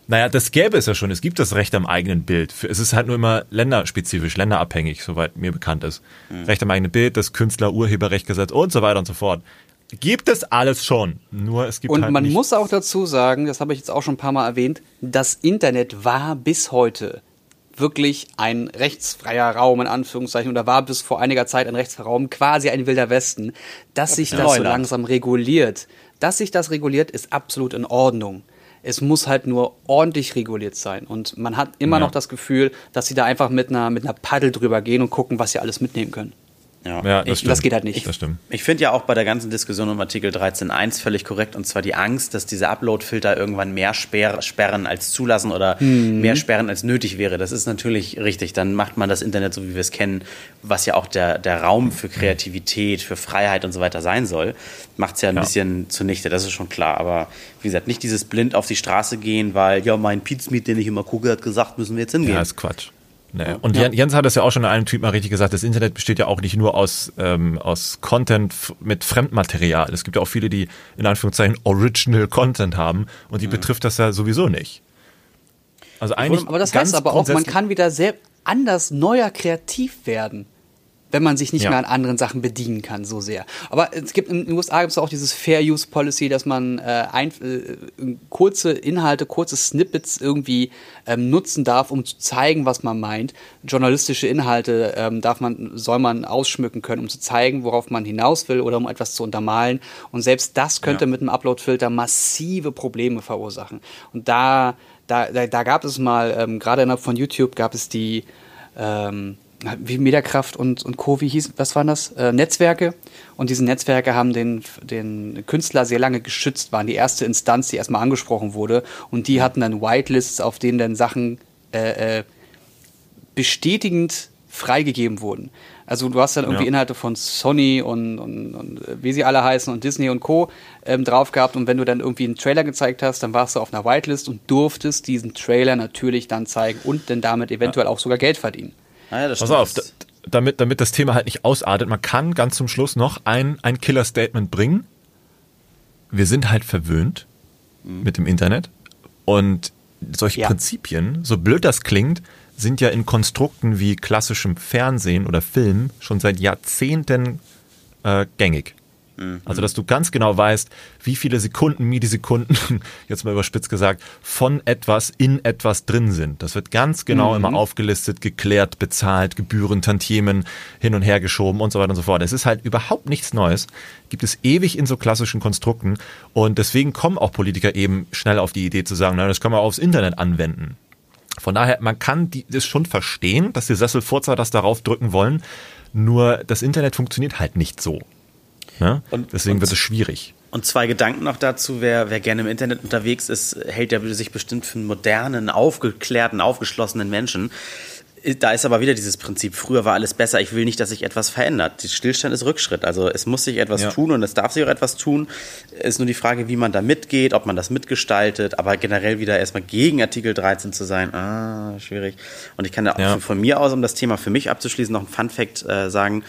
Naja, das gäbe es ja schon. Es gibt das Recht am eigenen Bild. Es ist halt nur immer länderspezifisch, länderabhängig, soweit mir bekannt ist. Mhm. Recht am eigenen Bild, das Künstler-Urheberrechtgesetz und so weiter und so fort. Gibt es alles schon. Nur es gibt Und halt man nicht muss auch dazu sagen, das habe ich jetzt auch schon ein paar Mal erwähnt, das Internet war bis heute wirklich ein rechtsfreier Raum, in Anführungszeichen, oder war bis vor einiger Zeit ein rechtsfreier Raum, quasi ein wilder Westen. Dass sich das so langsam reguliert, dass sich das reguliert, ist absolut in Ordnung. Es muss halt nur ordentlich reguliert sein. Und man hat immer Ja. noch das Gefühl, dass sie da einfach mit einer, mit einer Paddel drüber gehen und gucken, was sie alles mitnehmen können. Ja. Ja, das, Ich- stimmt. das geht halt nicht. Das stimmt. Ich finde ja auch bei der ganzen Diskussion um Artikel 13.1 völlig korrekt, und zwar die Angst, dass diese Upload-Filter irgendwann mehr sperr sperren als zulassen oder Mhm. mehr sperren als nötig wäre. Das ist natürlich richtig. Dann macht man das Internet so, wie wir es kennen, was ja auch der, der Raum für Kreativität, für Freiheit und so weiter sein soll, macht es ja ein Ja. bisschen zunichte, das ist schon klar. Aber wie gesagt, nicht dieses blind auf die Straße gehen, weil, ja, mein Pizmeet, den ich immer gucke, hat gesagt, müssen wir jetzt hingehen. Ja, ist Quatsch. Nee. Und Jan- Jens hat es ja auch schon in einem Typ mal richtig gesagt, das Internet besteht ja auch nicht nur aus, ähm, aus Content mit Fremdmaterial. Es gibt ja auch viele, die in Anführungszeichen Original Content haben und die betrifft das ja sowieso nicht. Also eigentlich Aber das heißt aber auch, man kann wieder sehr anders, neuer, kreativ werden, wenn man sich nicht Ja. mehr an anderen Sachen bedienen kann, so sehr. Aber es gibt in den USA gibt es auch dieses Fair Use Policy, dass man äh, ein, äh, kurze Inhalte, kurze Snippets irgendwie ähm, nutzen darf, um zu zeigen, was man meint. Journalistische Inhalte ähm, darf man, soll man ausschmücken können, um zu zeigen, worauf man hinaus will oder um etwas zu untermalen. Und selbst das könnte Ja. mit einem Upload-Filter massive Probleme verursachen. Und da, da, da, da gab es mal, ähm, gerade innerhalb von YouTube gab es die, ähm, wie Mediakraft und, und Co., wie hieß, was waren das? Äh, Netzwerke. Und diese Netzwerke haben den, den Künstler sehr lange geschützt, waren die erste Instanz, die erstmal angesprochen wurde. Und die hatten dann Whitelists, auf denen dann Sachen äh, äh, bestätigend freigegeben wurden. Also du hast dann irgendwie Ja. Inhalte von Sony und, und, und äh, wie sie alle heißen und Disney und Co. Ähm, drauf gehabt und wenn du dann irgendwie einen Trailer gezeigt hast, dann warst du auf einer Whitelist und durftest diesen Trailer natürlich dann zeigen und dann damit eventuell auch sogar Geld verdienen. Ah ja, das Pass auf, da, damit, damit das Thema halt nicht ausartet, man kann ganz zum Schluss noch ein, ein Killer-Statement bringen. Wir sind halt verwöhnt mit dem Internet und solche Ja. Prinzipien, so blöd das klingt, sind ja in Konstrukten wie klassischem Fernsehen oder Film schon seit Jahrzehnten äh, gängig. Also, dass du ganz genau weißt, wie viele Sekunden, Millisekunden, jetzt mal überspitzt gesagt, von etwas in etwas drin sind. Das wird ganz genau immer aufgelistet, geklärt, bezahlt, Gebühren, Tantiemen hin und her geschoben und so weiter und so fort. Es ist halt überhaupt nichts Neues. Gibt es ewig in so klassischen Konstrukten. Und deswegen kommen auch Politiker eben schnell auf die Idee zu sagen, na, das kann man aufs Internet anwenden. Von daher, man kann die, das schon verstehen, dass die Sesselfurzer das darauf drücken wollen. Nur das Internet funktioniert halt nicht so. Ne? Und- Deswegen und- wird es schwierig. Und zwei Gedanken noch dazu, wer, wer gerne im Internet unterwegs ist, hält ja sich bestimmt für einen modernen, aufgeklärten, aufgeschlossenen Menschen. Da ist aber wieder dieses Prinzip, früher war alles besser, ich will nicht, dass sich etwas verändert. Stillstand ist Rückschritt, also es muss sich etwas ja. tun und es darf sich auch etwas tun. Es ist nur die Frage, wie man da mitgeht, ob man das mitgestaltet, aber generell wieder erstmal gegen Artikel 13 zu sein, ah, schwierig. Und ich kann da ja. von mir aus, um das Thema für mich abzuschließen, noch ein Fun-Fact äh, sagen.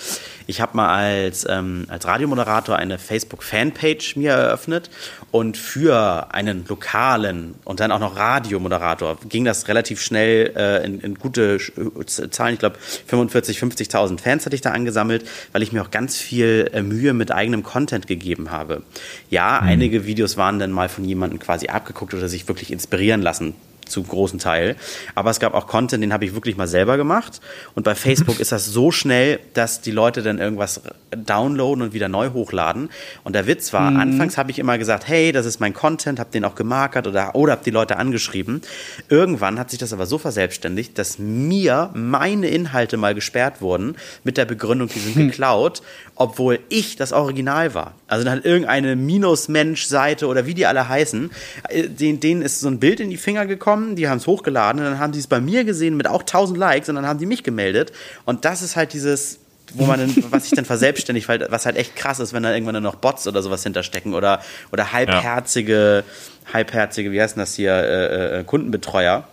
Ich habe mal als, ähm, als Radiomoderator eine Facebook-Fanpage mir eröffnet und für einen lokalen und dann auch noch Radiomoderator ging das relativ schnell äh, in, in gute Zahlen, ich glaube 45, 50.000 Fans hatte ich da angesammelt, weil ich mir auch ganz viel äh, Mühe mit eigenem Content gegeben habe. Ja, mhm. einige Videos waren dann mal von jemandem quasi abgeguckt oder sich wirklich inspirieren lassen zu großen Teil. Aber es gab auch Content, den habe ich wirklich mal selber gemacht. Und bei Facebook ist das so schnell, dass die Leute dann irgendwas downloaden und wieder neu hochladen. Und der Witz war, mhm. anfangs habe ich immer gesagt, hey, das ist mein Content, habe den auch gemarkert oder, oder habe die Leute angeschrieben. Irgendwann hat sich das aber so verselbstständigt, dass mir meine Inhalte mal gesperrt wurden mit der Begründung, die sind geklaut obwohl ich das Original war. Also dann hat irgendeine Minus-Mensch-Seite oder wie die alle heißen, äh, denen, ist so ein Bild in die Finger gekommen, die haben es hochgeladen und dann haben die es bei mir gesehen mit auch 1000 Likes und dann haben die mich gemeldet. Und das ist halt dieses, wo man dann, was sich dann verselbstständigt, weil, was halt echt krass ist, wenn da irgendwann dann noch Bots oder sowas hinterstecken oder, oder halbherzige, ja. halbherzige, wie heißt denn das hier, äh, äh, Kundenbetreuer.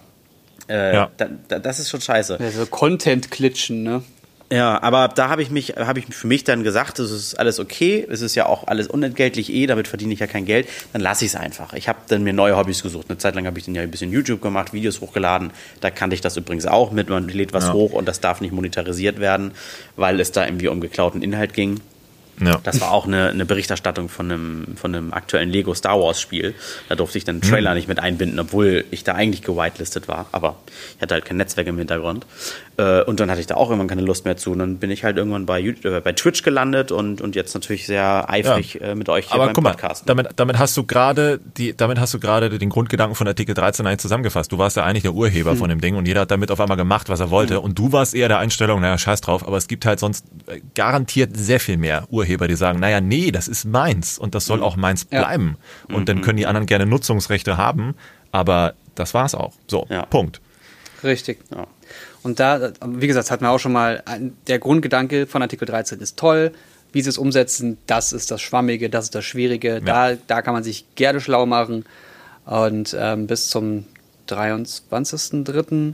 Äh, ja. Da, da, das ist schon scheiße. Ja, so Content-Klitschen, ne? Ja, aber da habe ich mich, habe ich für mich dann gesagt, es ist alles okay, es ist ja auch alles unentgeltlich eh, damit verdiene ich ja kein Geld, dann lasse ich es einfach. Ich habe dann mir neue Hobbys gesucht. Eine Zeit lang habe ich dann ja ein bisschen YouTube gemacht, Videos hochgeladen. Da kannte ich das übrigens auch mit, man lädt was ja. hoch und das darf nicht monetarisiert werden, weil es da irgendwie um geklauten Inhalt ging. Ja. Das war auch eine, eine Berichterstattung von einem, von einem aktuellen Lego Star Wars Spiel. Da durfte ich den Trailer mhm. nicht mit einbinden, obwohl ich da eigentlich gewitelistet war. Aber ich hatte halt kein Netzwerk im Hintergrund. Äh, und dann hatte ich da auch irgendwann keine Lust mehr zu. Und dann bin ich halt irgendwann bei, YouTube, äh, bei Twitch gelandet und, und jetzt natürlich sehr eifrig ja. äh, mit euch hier Aber beim guck Podcast. Mal, damit, damit hast du gerade die, damit hast du gerade den Grundgedanken von Artikel 13 eigentlich zusammengefasst. Du warst ja eigentlich der Urheber hm. von dem Ding und jeder hat damit auf einmal gemacht, was er wollte. Hm. Und du warst eher der Einstellung, naja, scheiß drauf. Aber es gibt halt sonst garantiert sehr viel mehr Urheber, die sagen, naja, nee, das ist meins und das soll hm. auch meins bleiben. Ja. Und dann können die anderen gerne Nutzungsrechte haben. Aber das war's auch. So, ja. Punkt. Richtig. Ja. Und da, wie gesagt, hat man auch schon mal, der Grundgedanke von Artikel 13 ist toll. Wie sie es umsetzen, das ist das Schwammige, das ist das Schwierige. Ja. Da, da kann man sich gerne schlau machen. Und ähm, bis zum 23.03.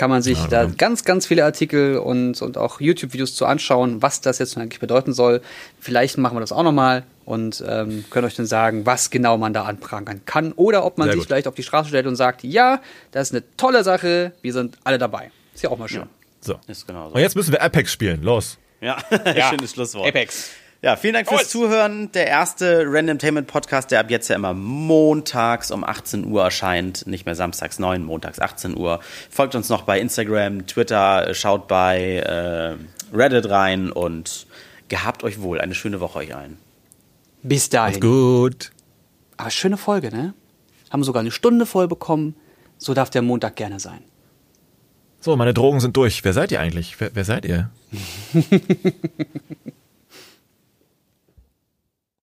kann man sich ja, da ganz, ganz viele Artikel und, und auch YouTube-Videos zu anschauen, was das jetzt eigentlich bedeuten soll. Vielleicht machen wir das auch nochmal und ähm, können euch dann sagen, was genau man da anprangern kann. Oder ob man Sehr sich gut. vielleicht auf die Straße stellt und sagt, ja, das ist eine tolle Sache, wir sind alle dabei. Ist ja auch mal schön. Ja. So. Ist genau so. Und jetzt müssen wir Apex spielen. Los. Ja, ja. schönes Schlusswort. Apex. Ja, vielen Dank fürs Zuhören. Der erste Randomtainment Podcast, der ab jetzt ja immer montags um 18 Uhr erscheint. Nicht mehr samstags 9, montags 18 Uhr. Folgt uns noch bei Instagram, Twitter, schaut bei äh, Reddit rein und gehabt euch wohl. Eine schöne Woche euch allen. Bis dahin. Macht's gut. Aber schöne Folge, ne? Haben sogar eine Stunde voll bekommen. So darf der Montag gerne sein. So, meine Drogen sind durch. Wer seid ihr eigentlich? Wer, wer seid ihr?